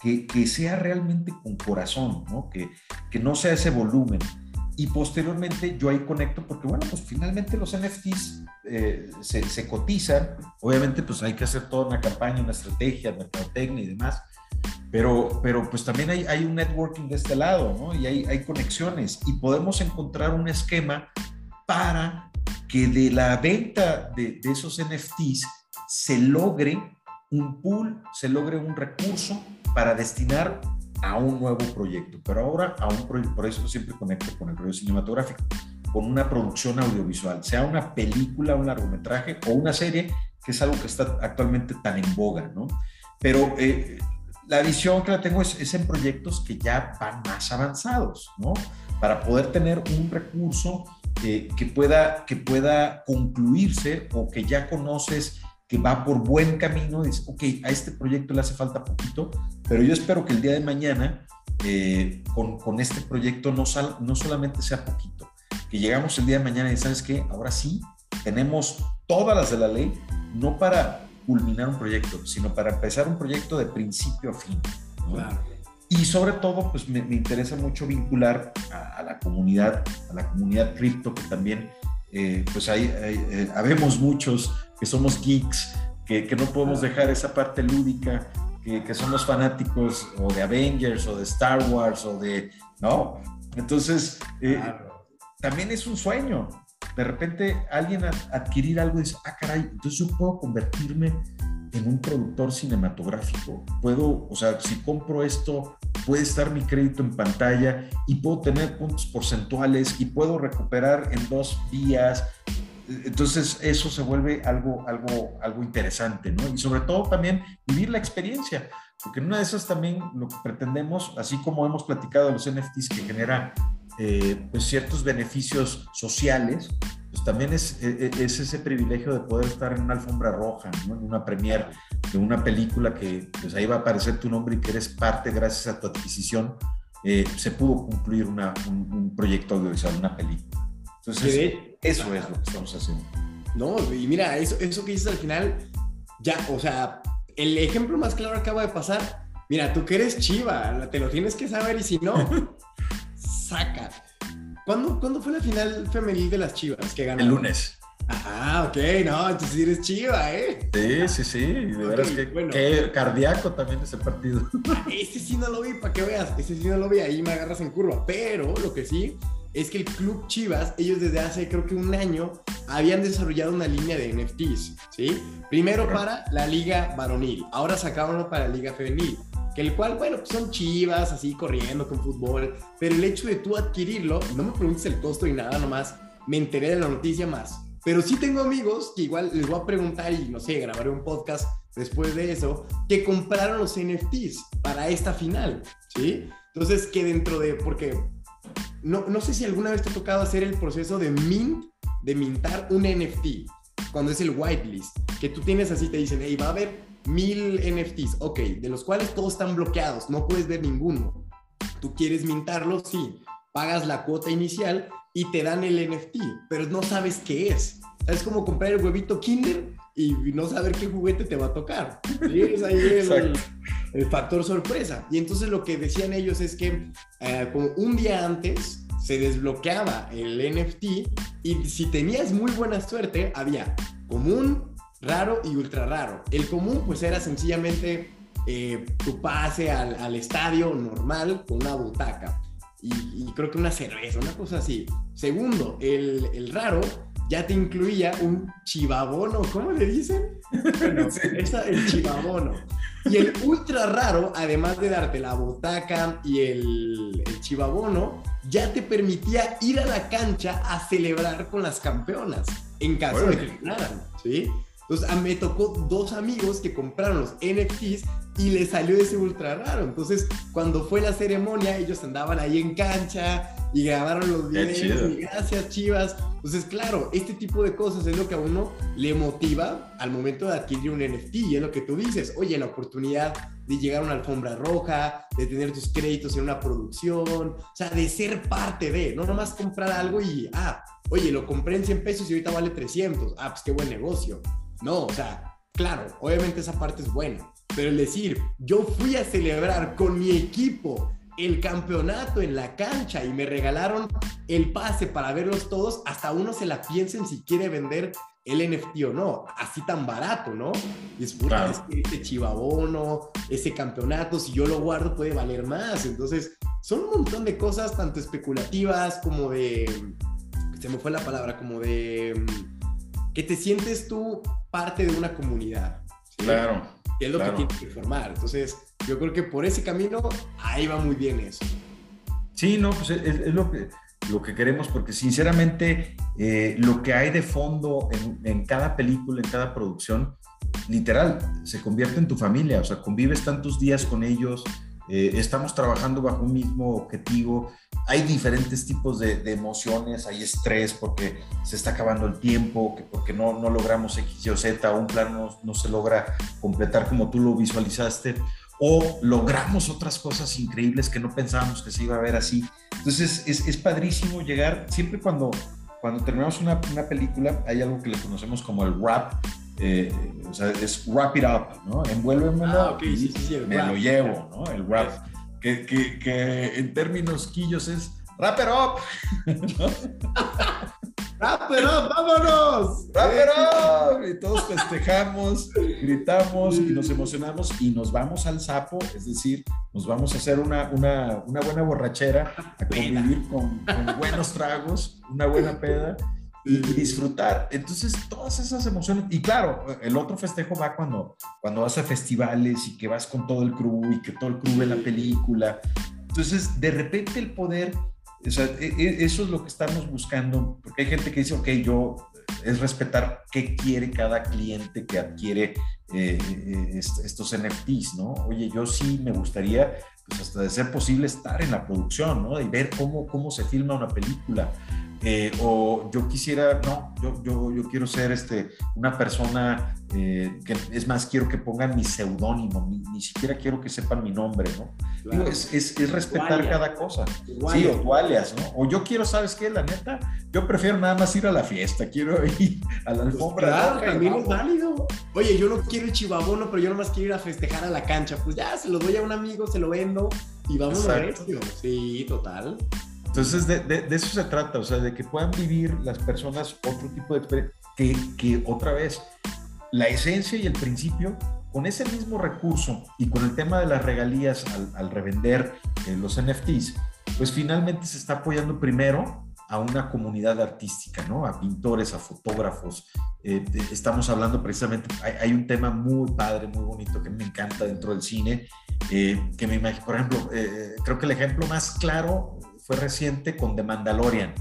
que, que, sea realmente con corazón, ¿no? Que, que no sea ese volumen. Y posteriormente yo ahí conecto porque, bueno, pues finalmente los NFTs eh, se, se, cotizan. Obviamente, pues hay que hacer toda una campaña, una estrategia, mercadotecnia y demás. Pero, pero pues también hay, hay un networking de este lado, ¿no? Y hay, hay conexiones y podemos encontrar un esquema para que de la venta de, de, esos NFTs se logre un pool, se logre un recurso para destinar a un nuevo proyecto. Pero ahora a un proyecto, por eso siempre conecto con el rollo cinematográfico, con una producción audiovisual, sea una película, un largometraje o una serie, que es algo que está actualmente tan en boga, ¿no? Pero eh, la visión que la tengo es, en proyectos que ya van más avanzados, ¿no? Para poder tener un recurso que, pueda, que pueda concluirse o que ya conoces que va por buen camino, dices, ok, a este proyecto le hace falta poquito, pero yo espero que el día de mañana eh, con, con, este proyecto no, sal, no solamente sea poquito, que llegamos el día de mañana y sabes que ahora sí tenemos todas las de la ley, no para culminar un proyecto, sino para empezar un proyecto de principio a fin. Y sobre todo, pues me, interesa mucho vincular a, la comunidad, a la comunidad cripto, que también, eh, pues hay, eh, habemos muchos que somos geeks, que, que, no podemos dejar esa parte lúdica, que, que somos fanáticos o de Avengers o de Star Wars o de, ¿no? Entonces, eh, también es un sueño, de repente alguien adquirir algo y dice, ah, caray, entonces yo puedo convertirme en un productor cinematográfico. Puedo, o sea, si compro esto, puede estar mi crédito en pantalla y puedo tener puntos porcentuales y puedo recuperar en dos días. Entonces eso se vuelve algo, algo, algo interesante, ¿no? Y sobre todo también vivir la experiencia, porque en una de esas también lo que pretendemos, así como hemos platicado de los NFTs que generan eh, pues ciertos beneficios sociales, pues también es, e, e, es, ese privilegio de poder estar en una alfombra roja, en una premiere de una película que pues ahí va a aparecer tu nombre y que eres parte gracias a tu adquisición, eh, se pudo concluir una, un, proyecto audiovisual, una película. Entonces, eso es lo que estamos haciendo. No, y mira, eso, eso que dices al final, ya, o sea, el ejemplo más claro acaba de pasar. Mira, tú que eres chiva, te lo tienes que saber y si no, saca. ¿Cuándo, ¿Cuándo, fue la final femenil de las chivas que ganaron? El lunes. Ah, ok, no, entonces eres chiva, ¿eh? Sí, sí, sí, de veras que qué cardíaco también ese partido. Ese sí no lo vi, para que veas, ese sí no lo vi, ahí me agarras en curva, pero lo que sí es que el Club Chivas, ellos desde hace creo que un año habían desarrollado una línea de NFTs, ¿sí? Primero para la liga varonil, ahora sacaban para la liga femenil, que el cual, bueno, pues son chivas, así corriendo con fútbol, pero el hecho de tú adquirirlo, no me preguntes el costo y nada, nomás me enteré de la noticia más. Pero sí tengo amigos que igual les voy a preguntar y no sé, grabaré un podcast después de eso, que compraron los NFTs para esta final, ¿sí? Entonces, que dentro de, porque no, no sé si alguna vez te ha tocado hacer el proceso de mint, de mintar un NFT, cuando es el whitelist, que tú tienes así, te dicen, hey, va a haber mil NFTs, ok, de los cuales todos están bloqueados, no puedes ver ninguno. Tú quieres mintarlos, sí, pagas la cuota inicial y te dan el NFT, pero no sabes qué es. Es como comprar el huevito Kinder y no saber qué juguete te va a tocar. ¿sí? Ahí el, factor sorpresa. Y entonces lo que decían ellos es que eh, como un día antes se desbloqueaba el NFT y si tenías muy buena suerte, había común, raro y ultra raro. El común pues era sencillamente eh, tu pase al, estadio normal con una butaca. Y, creo que una cerveza, una cosa así. Segundo, el, el raro ya te incluía un chivabono, ¿cómo le dicen? Bueno, el chivabono. Y el ultra raro, además de darte la butaca y el, el chivabono, ya te permitía ir a la cancha a celebrar con las campeonas, en caso de que ganaran, ¿sí? Entonces, me tocó dos amigos que compraron los NFTs y les salió ese ultra raro. Entonces, cuando fue la ceremonia, ellos andaban ahí en cancha y grabaron los videos. Y gracias, chivas. Entonces, claro, este tipo de cosas es lo que a uno le motiva al momento de adquirir un NFT. Y es lo que tú dices, oye, la oportunidad de llegar a una alfombra roja, de tener tus créditos en una producción, o sea, de ser parte de, no nomás comprar algo y, ah, oye, lo compré en 100 pesos y ahorita vale 300. Ah, pues qué buen negocio no, o sea, claro, obviamente esa parte es buena, pero el decir, yo fui a celebrar con mi equipo el campeonato en la cancha y me regalaron el pase para verlos todos, hasta uno se la piensa en si quiere vender el NFT o no, así tan barato, ¿no? Y es, ese chivabono, ese campeonato, si yo lo guardo puede valer más. Entonces, son un montón de cosas, tanto especulativas como de, se me fue la palabra, como de que te sientes tú parte de una comunidad. Claro. Es lo que tienes que formar. Entonces, yo creo que por ese camino, ahí va muy bien eso. Sí, no, pues es, lo, que, lo que queremos, porque sinceramente eh, lo que hay de fondo en, en, cada película, en cada producción, literal, se convierte en tu familia, o sea, convives tantos días con ellos, eh, estamos trabajando bajo un mismo objetivo, hay diferentes tipos de, emociones, hay estrés porque se está acabando el tiempo, que porque no, no logramos X, Y Z, o un plan no, no, se logra completar como tú lo visualizaste, o logramos otras cosas increíbles que no pensábamos que se iba a ver así. Entonces es, es padrísimo llegar, siempre cuando, cuando terminamos una, una película, hay algo que le conocemos como el rap, eh, o sea, es wrap it up, ¿no? Envuélvemelo ah, okay, sí, sí, me lo llevo, ¿no? El wrap, que, que, que, en términos quillos es wrap it up. wrap it up, vámonos. Wrap it up. Y todos festejamos, gritamos y nos emocionamos y nos vamos al sapo, es decir, nos vamos a hacer una, una, una buena borrachera, a convivir con, con buenos tragos, una buena peda y, disfrutar. Entonces, todas esas emociones. Y claro, el otro festejo va cuando, cuando vas a festivales y que vas con todo el crew y que todo el crew ve la película. Entonces, de repente el poder, o sea, e, e, eso es lo que estamos buscando, porque hay gente que dice, ok, yo es respetar qué quiere cada cliente que adquiere eh, eh, estos NFTs, ¿no? Oye, yo sí me gustaría, pues hasta de ser posible, estar en la producción, ¿no? Y ver cómo, cómo se filma una película, Eh, o yo quisiera, no, yo, yo, yo quiero ser este, una persona eh, que es más, quiero que pongan mi seudónimo, ni, siquiera quiero que sepan mi nombre, ¿no? es, es, es, respetar cada cosa. Sí, o alias, ¿no? O yo quiero, ¿sabes qué? La neta, yo prefiero nada más ir a la fiesta, quiero ir a la pues alfombra. claro, también es válido. Oye, yo no quiero el chivabono, pero yo nomás quiero ir a festejar a la cancha. Pues ya, se lo doy a un amigo, se lo vendo y vamos a ver. Sí, total. Entonces, de, de, eso se trata, o sea, de que puedan vivir las personas otro tipo de experiencia, que, que otra vez, la esencia y el principio, con ese mismo recurso y con el tema de las regalías al, revender eh, los NFTs, pues finalmente se está apoyando primero a una comunidad artística, ¿no? A pintores, a fotógrafos. Eh, estamos hablando precisamente, hay, un tema muy padre, muy bonito que me encanta dentro del cine, eh, que me imagino, por ejemplo, creo que el ejemplo más claro fue reciente con The Mandalorian.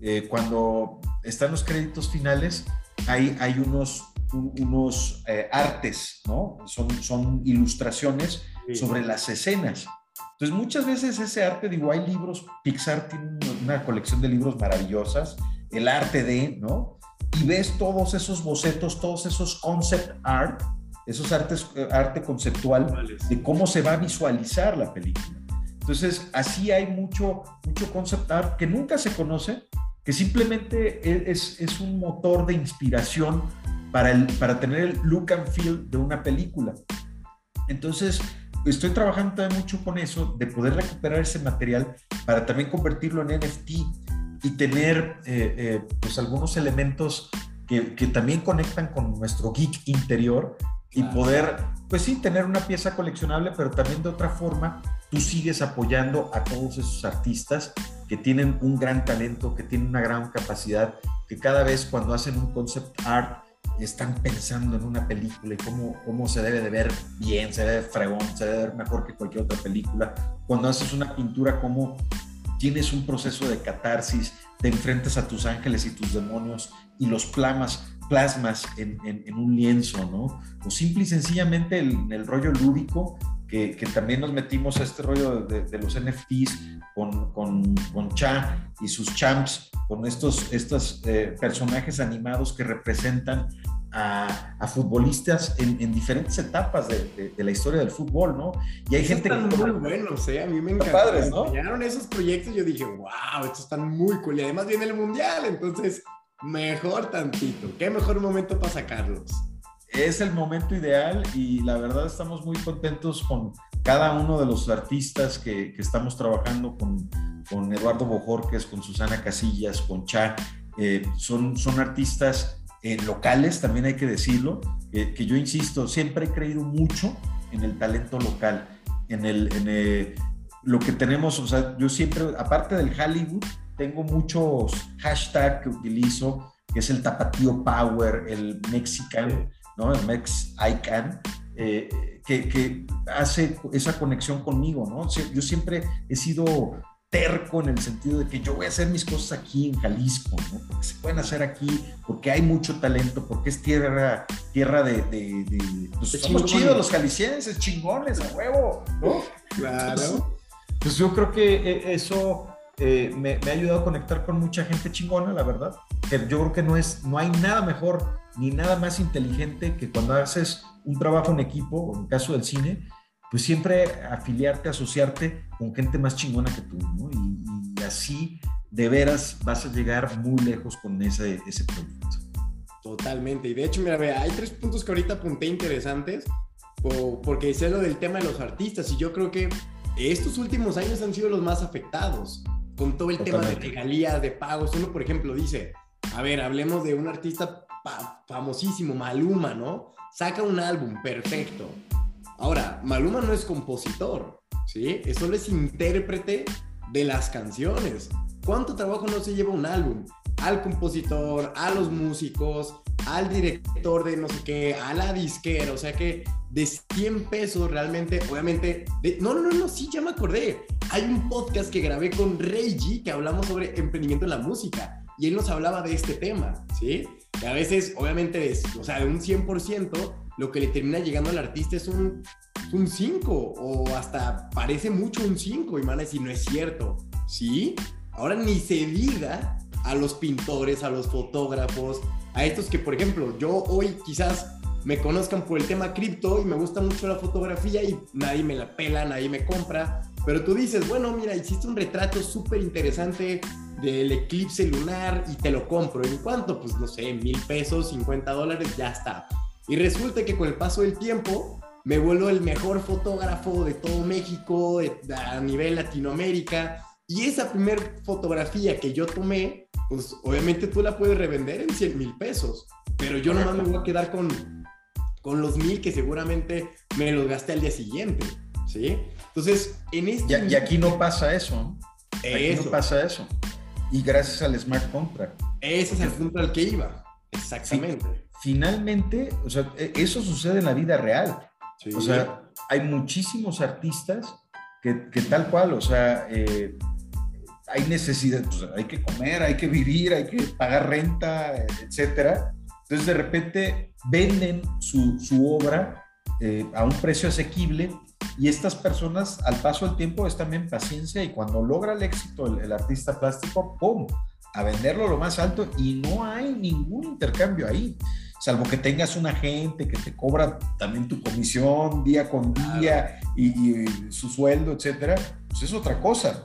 Eh, cuando están los créditos finales, hay, hay unos, unos eh, artes, ¿no? Son, son ilustraciones sobre las escenas. Entonces, muchas veces ese arte, digo, hay libros, Pixar tiene una colección de libros maravillosas, el arte de, ¿no? Y ves todos esos bocetos, todos esos concept art, esos artes, eh, arte conceptual de cómo se va a visualizar la película. Entonces, así hay mucho, mucho concept art que nunca se conoce, que simplemente e, es, es un motor de inspiración para, el, para tener el look and feel de una película. Entonces, estoy trabajando también mucho con eso, de poder recuperar ese material para también convertirlo en NFT y tener eh, eh, pues algunos elementos que, que, también conectan con nuestro geek interior y poder, pues sí, tener una pieza coleccionable, pero también de otra forma, tú sigues apoyando a todos esos artistas que tienen un gran talento, que tienen una gran capacidad, que cada vez cuando hacen un concept art están pensando en una película y cómo, cómo se debe de ver bien, se debe fregón, se debe ver mejor que cualquier otra película. Cuando haces una pintura, cómo tienes un proceso de catarsis, te enfrentas a tus ángeles y tus demonios y los plamas, plasmas en, en, un lienzo, ¿no? O simple y sencillamente el, el rollo lúdico, que, que, también nos metimos a este rollo de, de los NFTs con, con, con, Cha y sus champs, con estos, estos eh, personajes animados que representan a, a futbolistas en, en, diferentes etapas de, de, la historia del fútbol, ¿no? Y hay gente están que... muy buenos, ¿eh? A mí me encantaron. Padres, ¿no? esos proyectos yo dije, wow, estos están muy cool. Y además viene el Mundial, entonces Mejor tantito. ¿Qué mejor momento para sacarlos? Es el momento ideal y la verdad estamos muy contentos con cada uno de los artistas que, estamos trabajando con, con Eduardo Bojorques, con Susana Casillas, con Cha. Eh, son, son artistas eh, locales, también hay que decirlo, que yo insisto, siempre he creído mucho en el talento local, en, el, en eh, lo que tenemos, o sea, yo siempre, aparte del Hollywood, tengo muchos hashtags que utilizo, que es el tapatío power, el mexican, ¿no? El mex icon, eh, que, que, hace esa conexión conmigo, ¿no? Yo siempre he sido terco en el sentido de que yo voy a hacer mis cosas aquí en Jalisco, ¿no? Porque se pueden hacer aquí, porque hay mucho talento, porque es tierra, tierra de... de, de pues somos chidos los jaliscienses, chingones, a huevo, ¿no? Claro. pues yo creo que eh, eso eh, me, ha ayudado a conectar con mucha gente chingona, la verdad. Que yo creo que no, es, no hay nada mejor ni nada más inteligente que cuando haces un trabajo en equipo, en el caso del cine, pues siempre afiliarte, asociarte con gente más chingona que tú, ¿no? Y, así de veras vas a llegar muy lejos con ese, ese proyecto. Totalmente. Y de hecho, mira, hay tres puntos que ahorita apunté interesantes, porque decía lo del tema de los artistas, y yo creo que estos últimos años han sido los más afectados con todo el tema de regalías, de pagos. Uno, por ejemplo, dice, a ver, hablemos de un artista famosísimo, Maluma, ¿no? Saca un álbum, perfecto. Ahora, Maluma no es compositor, ¿sí? Solo es intérprete de las canciones. ¿Cuánto trabajo no se lleva un álbum? Al compositor, a los músicos, al director de no sé qué, a la disquera, o sea que de 100 pesos realmente, obviamente, no, no, no, sí, ya me acordé. Hay un podcast que grabé con Reggie que hablamos sobre emprendimiento en la música y él nos hablaba de este tema, ¿sí? Que a veces, obviamente, es, o sea, de un 100%, lo que le termina llegando al artista es un, un 5 o hasta parece mucho un 5 y van a no es cierto, ¿sí? Ahora ni se diga a los pintores, a los fotógrafos, a estos que, por ejemplo, yo hoy quizás me conozcan por el tema cripto y me gusta mucho la fotografía y nadie me la pela, nadie me compra, pero tú dices, bueno, mira, hiciste un retrato súper interesante del eclipse lunar y te lo compro. ¿En cuánto? Pues no sé, mil pesos, 50 dólares, ya está. Y resulta que con el paso del tiempo me vuelvo el mejor fotógrafo de todo México, a nivel Latinoamérica. Y esa primera fotografía que yo tomé, pues obviamente tú la puedes revender en 100 mil pesos. Pero yo nomás me voy a quedar con, con los mil que seguramente me los gasté al día siguiente. ¿Sí? Entonces, en este... Y, aquí no pasa eso. Aquí no pasa eso. Y gracias al smart contract. Ese es el punto al que iba. Exactamente. finalmente, o sea, e, eso sucede en la vida real. O sea, hay muchísimos artistas que, que tal cual, o sea, eh, hay necesidad, pues, hay que comer, hay que vivir, hay que pagar renta, etcétera. Entonces, de repente, venden su, su obra eh, a un precio asequible y estas personas, al paso del tiempo, es también paciencia y cuando logra el éxito el, artista plástico, ¡pum! A venderlo lo más alto y no hay ningún intercambio ahí salvo que tengas un agente que te cobra también tu comisión día con día y, su sueldo, etcétera, pues es otra cosa.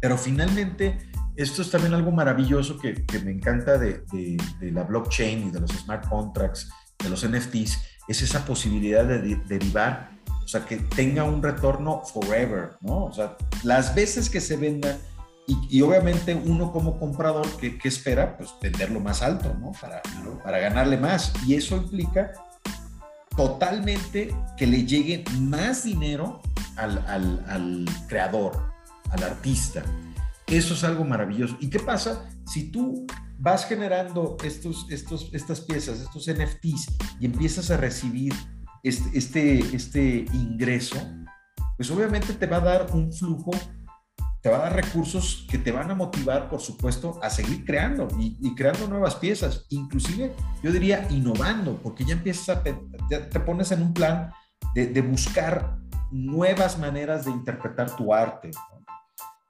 Pero finalmente, esto es también algo maravilloso que, me encanta de, de, la blockchain y de los smart contracts, de los NFTs, es esa posibilidad de derivar o sea, que tenga un retorno forever, ¿no? O sea, las veces que se venda, y, obviamente uno como comprador, ¿qué, espera? Pues venderlo más alto, ¿no? Para, para ganarle más. Y eso implica totalmente que le llegue más dinero al, al, al creador, al artista. Eso es algo maravilloso. ¿Y qué pasa si tú vas generando estos, estos, estas piezas, estos NFTs y empiezas a recibir este, este, este, ingreso, pues obviamente te va a dar un flujo, te va a dar recursos que te van a motivar, por supuesto, a seguir creando y, creando nuevas piezas, inclusive yo diría innovando, porque ya empiezas a, ya te pones en un plan de, buscar nuevas maneras de interpretar tu arte.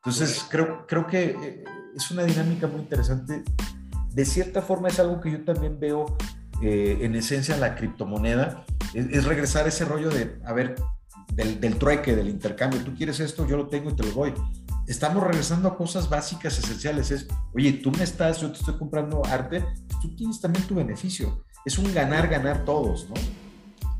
Entonces, creo, creo que eh, es una dinámica muy interesante. De cierta forma es algo que yo también veo eh, en esencia la criptomoneda es, regresar ese rollo de, a ver, del, del, trueque, del intercambio. Tú quieres esto, yo lo tengo y te lo doy. Estamos regresando a cosas básicas, esenciales. Es, oye, tú me estás, yo te estoy comprando arte, tú tienes también tu beneficio. Es un ganar, ganar todos, ¿no?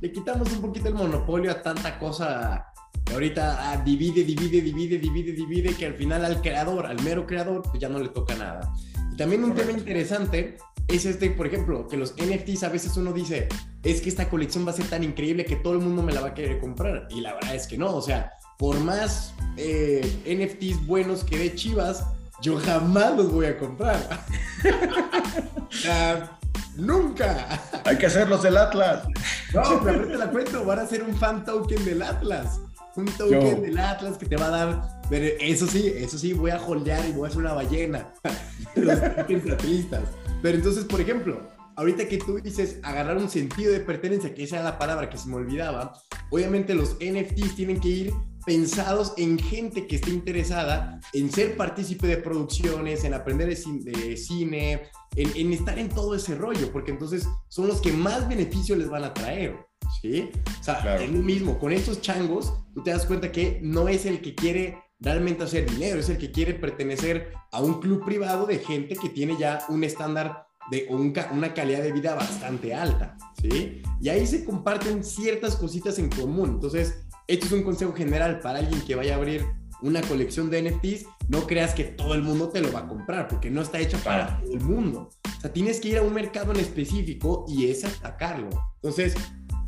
Le quitamos un poquito el monopolio a tanta cosa que ahorita ah, divide, divide, divide, divide, divide, que al final al creador, al mero creador, pues ya no le toca nada. Y también un tema interesante es este, por ejemplo, que los NFTs a veces uno dice, es que esta colección va a ser tan increíble que todo el mundo me la va a querer comprar. Y la verdad es que no, o sea, por más eh, NFTs buenos que dé Chivas, yo jamás los voy a comprar. nunca. Hay que hacerlos del Atlas. No, pero te la cuento, van a ser un fan token del Atlas. Un token del Atlas que te va a dar. Pero eso sí, eso sí, voy a holdear y voy a hacer una ballena. Los atlistas. Pero entonces, por ejemplo, ahorita que tú dices agarrar un sentido de pertenencia, que esa era la palabra que se me olvidaba, obviamente los NFTs tienen que ir pensados en gente que esté interesada en ser partícipe de producciones, en aprender de cine, en, estar en todo ese rollo, porque entonces son los que más beneficio les van a traer. ¿Sí? O sea, es lo mismo, con estos changos, tú te das cuenta que no es el que quiere realmente hacer dinero, es el que quiere pertenecer a un club privado de gente que tiene ya un estándar de una calidad de vida bastante alta, ¿sí? Y ahí se comparten ciertas cositas en común. Entonces, esto es un consejo general para alguien que vaya a abrir una colección de NFTs, no creas que todo el mundo te lo va a comprar, porque no está hecho para todo el mundo. O sea, tienes que ir a un mercado en específico y es atacarlo. Entonces,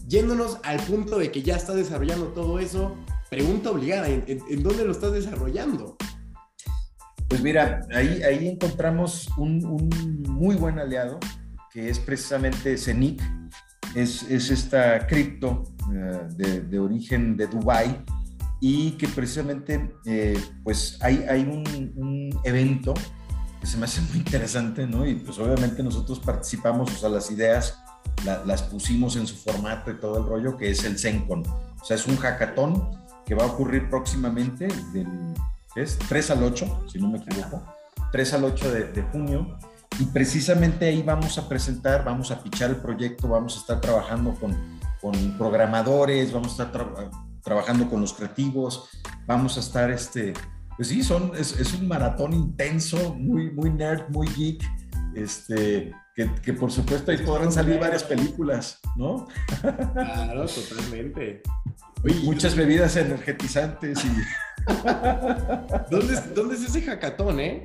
yéndonos al punto de que ya está desarrollando todo eso, pregunta obligada, ¿en, dónde lo estás desarrollando? Pues mira, ahí, ahí encontramos un, muy buen aliado, que es precisamente CENIC, es, es esta cripto eh, de, origen de Dubai y que precisamente eh, pues hay, hay un, evento que se me hace muy interesante, ¿no? Y pues obviamente nosotros participamos, o sea, las ideas las pusimos en su formato y todo el rollo, que es el CENCON. O sea, es un hackathon que va a ocurrir próximamente del es 3 al 8, si no me equivoco. 3 al 8 de, junio. Y precisamente ahí vamos a presentar, vamos a pichar el proyecto, vamos a estar trabajando con, con programadores, vamos a estar trabajando con los creativos, vamos a estar, este, pues sí, son, es, es, un maratón intenso, muy, muy nerd, muy geek, este, que, que por supuesto ahí podrán salir varias películas, ¿no? Claro, totalmente. Muchas bebidas energetizantes y... ¿Dónde, ¿Dónde, es ese jacatón, eh?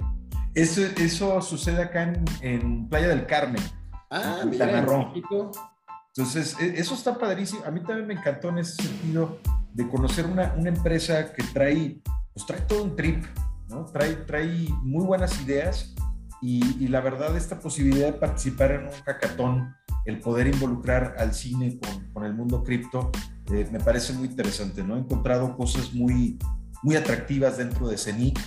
Eso, eso sucede acá en, Playa del Carmen. Ah, en mira, Entonces, e, eso está padrísimo. A mí también me encantó en ese sentido de conocer una, una empresa que trae, pues trae todo un trip, ¿no? Trae, trae muy buenas ideas y, la verdad esta posibilidad de participar en un hackathon, el poder involucrar al cine con, el mundo cripto, eh, me parece muy interesante, ¿no? He encontrado cosas muy, muy atractivas dentro de CENIC,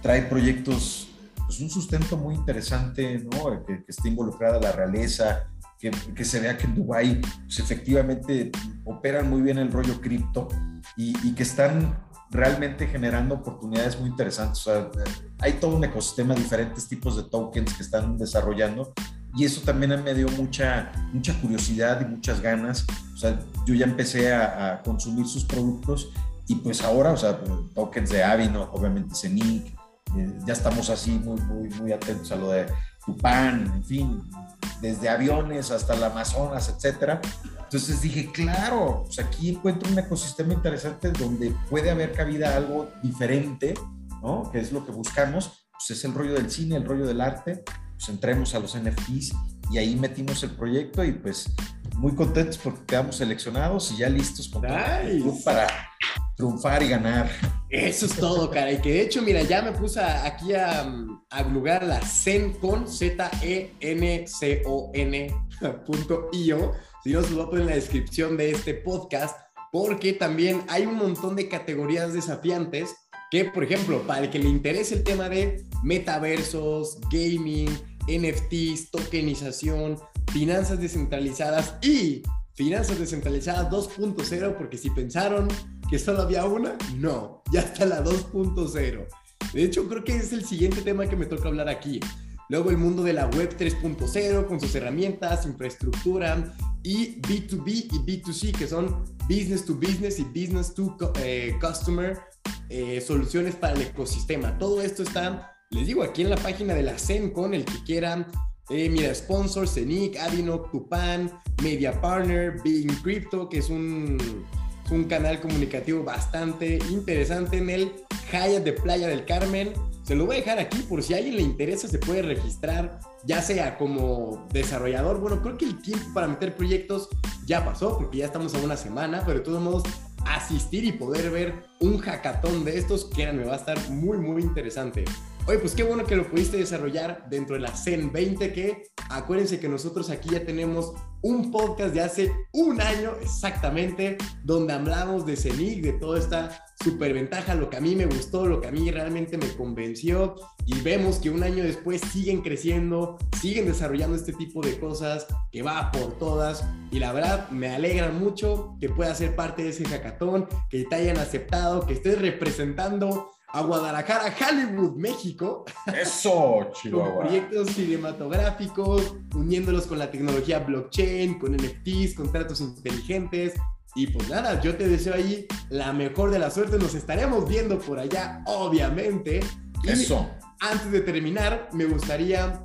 trae proyectos, pues un sustento muy interesante, ¿no? Que, que esté involucrada la realeza, que, que, se vea que en Dubái pues efectivamente operan muy bien el rollo cripto y, que están realmente generando oportunidades muy interesantes. O sea, hay todo un ecosistema, diferentes tipos de tokens que están desarrollando y eso también me dio mucha, mucha curiosidad y muchas ganas. O sea, yo ya empecé a, a consumir sus productos y pues ahora, o sea, tokens de Avino, obviamente CENIC, eh, ya estamos así muy, muy, muy atentos a lo de Tupan, en fin, desde aviones hasta el Amazonas, etcétera. Entonces dije, claro, pues aquí encuentro un ecosistema interesante donde puede haber cabida algo diferente, ¿no? Que es lo que buscamos, pues es el rollo del cine, el rollo del arte, pues entremos a los NFTs y ahí metimos el proyecto y pues muy contentos porque quedamos seleccionados y ya listos para triunfar y ganar. Eso es todo, cara. Y que de hecho, mira, ya me puse aquí a, a lugar la ZenCon, Z-E-N-C-O-N.io si no, se lo voy a poner en la descripción de este podcast, porque también hay un montón de categorías desafiantes que, por ejemplo, para el que le interese el tema de metaversos, gaming, NFTs, tokenización, finanzas descentralizadas y finanzas descentralizadas 2.0, porque si pensaron que solo había una, no, ya está la 2.0. De hecho, creo que es el siguiente tema que me toca hablar aquí. Luego el mundo de la web 3.0 con sus herramientas, infraestructura y B2B y B2C, que son business to business y business to eh, customer, eh, soluciones para el ecosistema. Todo esto está, les digo, aquí en la página de la CENCON, el que quieran. Eh, mira, sponsor, CENIC, Adino, Tupan, Media Partner, Being Crypto, que es un, un canal comunicativo bastante interesante en el Hyatt de Playa del Carmen. Se lo voy a dejar aquí por si a alguien le interesa, se puede registrar, ya sea como desarrollador. Bueno, creo que el tiempo para meter proyectos ya pasó, porque ya estamos a una semana, pero de todos modos, asistir y poder ver un hackathon de estos, que me va a estar muy, muy interesante. Oye, pues qué bueno que lo pudiste desarrollar dentro de la CEN 20, que acuérdense que nosotros aquí ya tenemos un podcast de hace un año exactamente, donde hablamos de CENIC, de toda esta superventaja, lo que a mí me gustó, lo que a mí realmente me convenció, y vemos que un año después siguen creciendo, siguen desarrollando este tipo de cosas, que va por todas, y la verdad me alegra mucho que puedas ser parte de ese hackathon, que te hayan aceptado, que estés representando a Guadalajara, Hollywood, México. Eso, Chihuahua. con proyectos cinematográficos, uniéndolos con la tecnología blockchain, con NFTs, contratos inteligentes. Y pues nada, yo te deseo ahí la mejor de la suerte. Nos estaremos viendo por allá, obviamente. Eso. Antes de terminar, me gustaría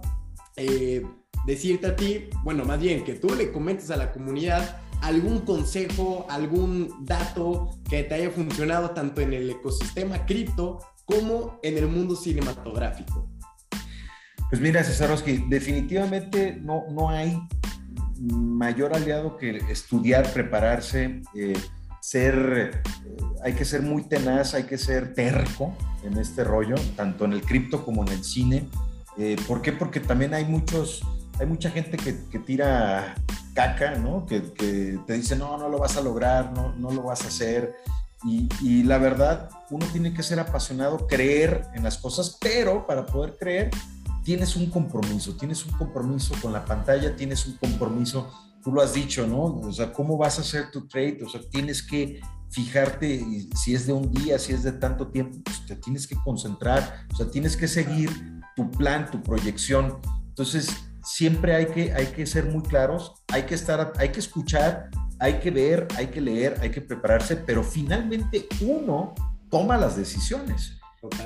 eh, decirte a ti, bueno, más bien que tú le comentes a la comunidad algún consejo, algún dato que te haya funcionado tanto en el ecosistema cripto como en el mundo cinematográfico. Pues mira, Cesarowski, definitivamente no, no hay mayor aliado que estudiar, prepararse, eh, ser, eh, hay que ser muy tenaz, hay que ser terco en este rollo, tanto en el cripto como en el cine. Eh, ¿Por qué? Porque también hay muchos, hay mucha gente que tira caca, ¿no? Que, te dice, no, no lo vas a lograr, no, no lo vas a hacer. Y, y, la verdad, uno tiene que ser apasionado, creer en las cosas, pero para poder creer, tienes un compromiso, tienes un compromiso con la pantalla, tienes un compromiso, tú lo has dicho, ¿no? O sea, ¿cómo vas a hacer tu trade? O sea, tienes que fijarte si es de un día, si es de tanto tiempo, pues te tienes que concentrar, o sea, tienes que seguir tu plan, tu proyección. Entonces, siempre hay que, hay que ser muy claros, hay que estar, hay que escuchar, hay que ver, hay que leer, hay que prepararse, pero finalmente uno toma las decisiones.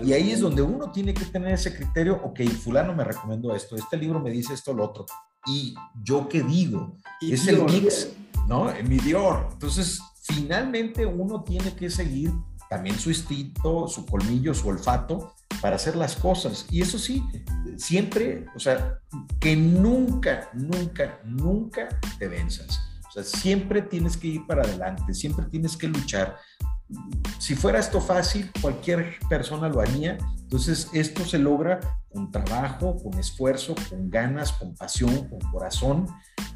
Y ahí es donde uno tiene que tener ese criterio, ok, fulano me recomendó esto, este libro me dice esto, lo otro. Y yo qué digo, es el mix, ¿no? Mi Dior. Entonces, finalmente uno tiene que seguir también su instinto, su colmillo, su olfato para hacer las cosas. Y eso sí, siempre, o sea, que nunca, nunca, nunca te venzas. O sea, siempre tienes que ir para adelante, siempre tienes que luchar. Si fuera esto fácil, cualquier persona lo haría. Entonces, esto se logra con trabajo, con esfuerzo, con ganas, con pasión, con corazón.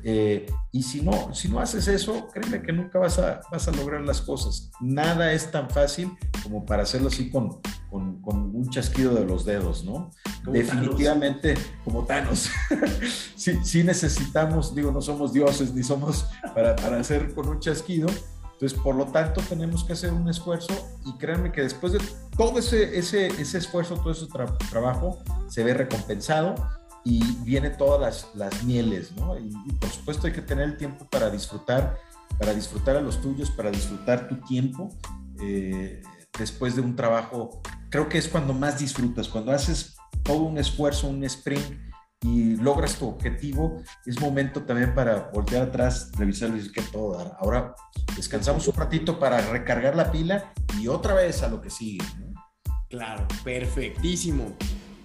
Eh, y si no, si no haces eso, créeme que nunca vas a, vas a lograr las cosas. Nada es tan fácil como para hacerlo así con, con, con un chasquido de los dedos, ¿no? Definitivamente, como Thanos. sí, sí, necesitamos, digo, no somos dioses ni somos para, para hacer con un chasquido. Entonces, por lo tanto, tenemos que hacer un esfuerzo y créanme que después de todo ese, ese, ese esfuerzo, todo ese trabajo, se ve recompensado y vienen todas las, las mieles, ¿no? Y, por supuesto hay que tener el tiempo para disfrutar, para disfrutar a los tuyos, para disfrutar tu tiempo. Eh, después de un trabajo, creo que es cuando más disfrutas, cuando haces todo un esfuerzo, un sprint y logras tu objetivo, es momento también para voltear atrás, revisar y decir que todo dar. Ahora descansamos un ratito para recargar la pila y otra vez a lo que sigue. Claro, perfectísimo.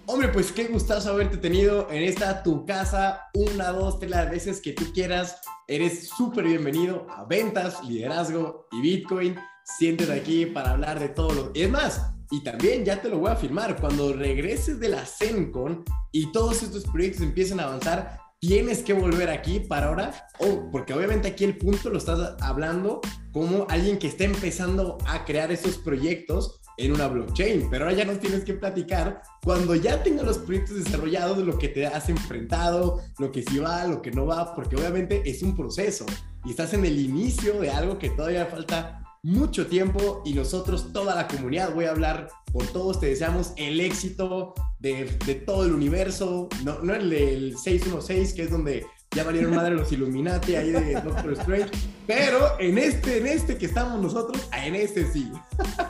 Hombre, pues qué gustazo haberte tenido en esta tu casa, una, dos, tres las veces que tú quieras. Eres súper bienvenido a ventas, liderazgo y Bitcoin. Siéntete aquí para hablar de todo lo... Es más, y también ya te lo voy a afirmar, cuando regreses de la CENCON y todos estos proyectos empiecen a avanzar, tienes que volver aquí para ahora, oh, porque obviamente aquí el punto lo estás hablando como alguien que está empezando a crear estos proyectos en una blockchain, pero ahora ya nos tienes que platicar cuando ya tengas los proyectos desarrollados de lo que te has enfrentado, lo que sí va, lo que no va, porque obviamente es un proceso y estás en el inicio de algo que todavía falta mucho tiempo y nosotros, toda la comunidad, voy a hablar por todos, te deseamos el éxito de, de todo el universo, no, no el del 616, que es donde ya valieron madre los Illuminati ahí de Doctor Strange, pero en este, en este que estamos nosotros, en este sí.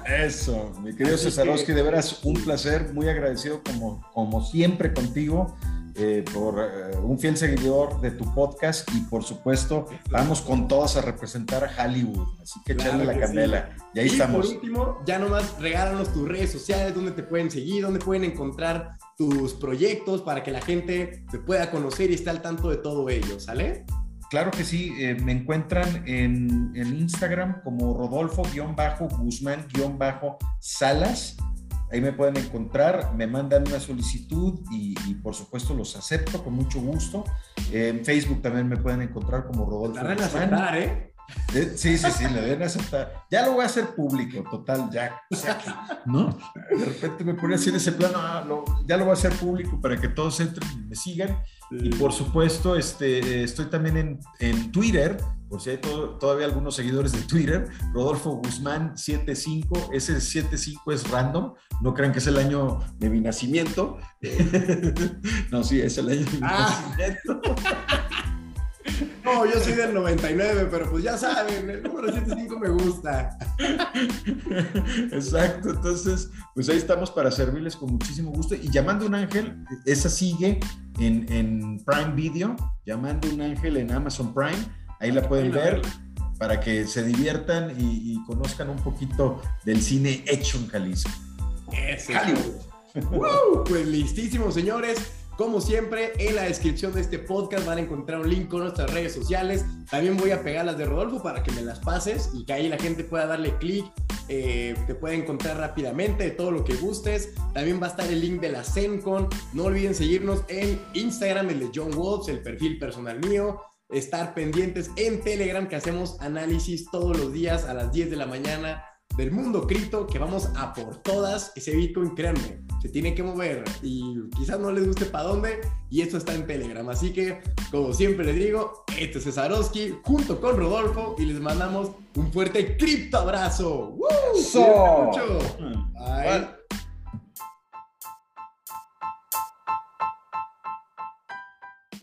Eso, mi querido Cesarowski, de veras un placer, muy agradecido como, como siempre contigo. Eh, por eh, un fiel seguidor de tu podcast y por supuesto vamos con todos a representar a Hollywood, así que echarle la candela. Y ahí estamos. Por último, ya nomás regálanos tus redes sociales, donde te pueden seguir, donde pueden encontrar tus proyectos para que la gente te pueda conocer y esté al tanto de todo ello, ¿sale? Claro que sí, eh, me encuentran en, en Instagram como Rodolfo-Guzmán-Salas Ahí me pueden encontrar, me mandan una solicitud y, por supuesto los acepto con mucho gusto. En Facebook también me pueden encontrar como Rodolfo. Aceptar, ¿eh? ¿Eh? Sí, sí, sí, le deben aceptar. Ya lo voy a hacer público, total, ya. ¿No? De repente me pone así en ese plano, ah, ya lo voy a hacer público para que todos entren y me sigan. Y por supuesto, este, estoy también en, en Twitter por si hay todavía algunos seguidores de Twitter, Rodolfo Guzmán 75, ese 75 es random, no crean que es el año de mi nacimiento. no, sí, es el año de mi ah. nacimiento. No, yo soy del 99, pero pues ya saben, el número 75 me gusta. Exacto, entonces, pues ahí estamos para servirles con muchísimo gusto. Y llamando un ángel, esa sigue en, en Prime Video, llamando un ángel en Amazon Prime Ahí la pueden ver para que se diviertan y, conozcan un poquito del cine hecho en Jalisco. Eso. pues listísimo, señores. Como siempre, en la descripción de este podcast van a encontrar un link con nuestras redes sociales. También voy a pegar las de Rodolfo para que me las pases y que ahí la gente pueda darle clic. Eh, te puede encontrar rápidamente de todo lo que gustes. También va a estar el link de la CENCON. No olviden seguirnos en Instagram, el de John Wolves, el perfil personal mío estar pendientes en Telegram que hacemos análisis todos los días a las 10 de la mañana del mundo cripto que vamos a por todas. Ese Bitcoin, créanme, se tiene que mover y quizás no les guste para dónde y esto está en Telegram. Así que, como siempre les digo, este es Cesarowski junto con Rodolfo y les mandamos un fuerte cripto abrazo. ¡Woo! So.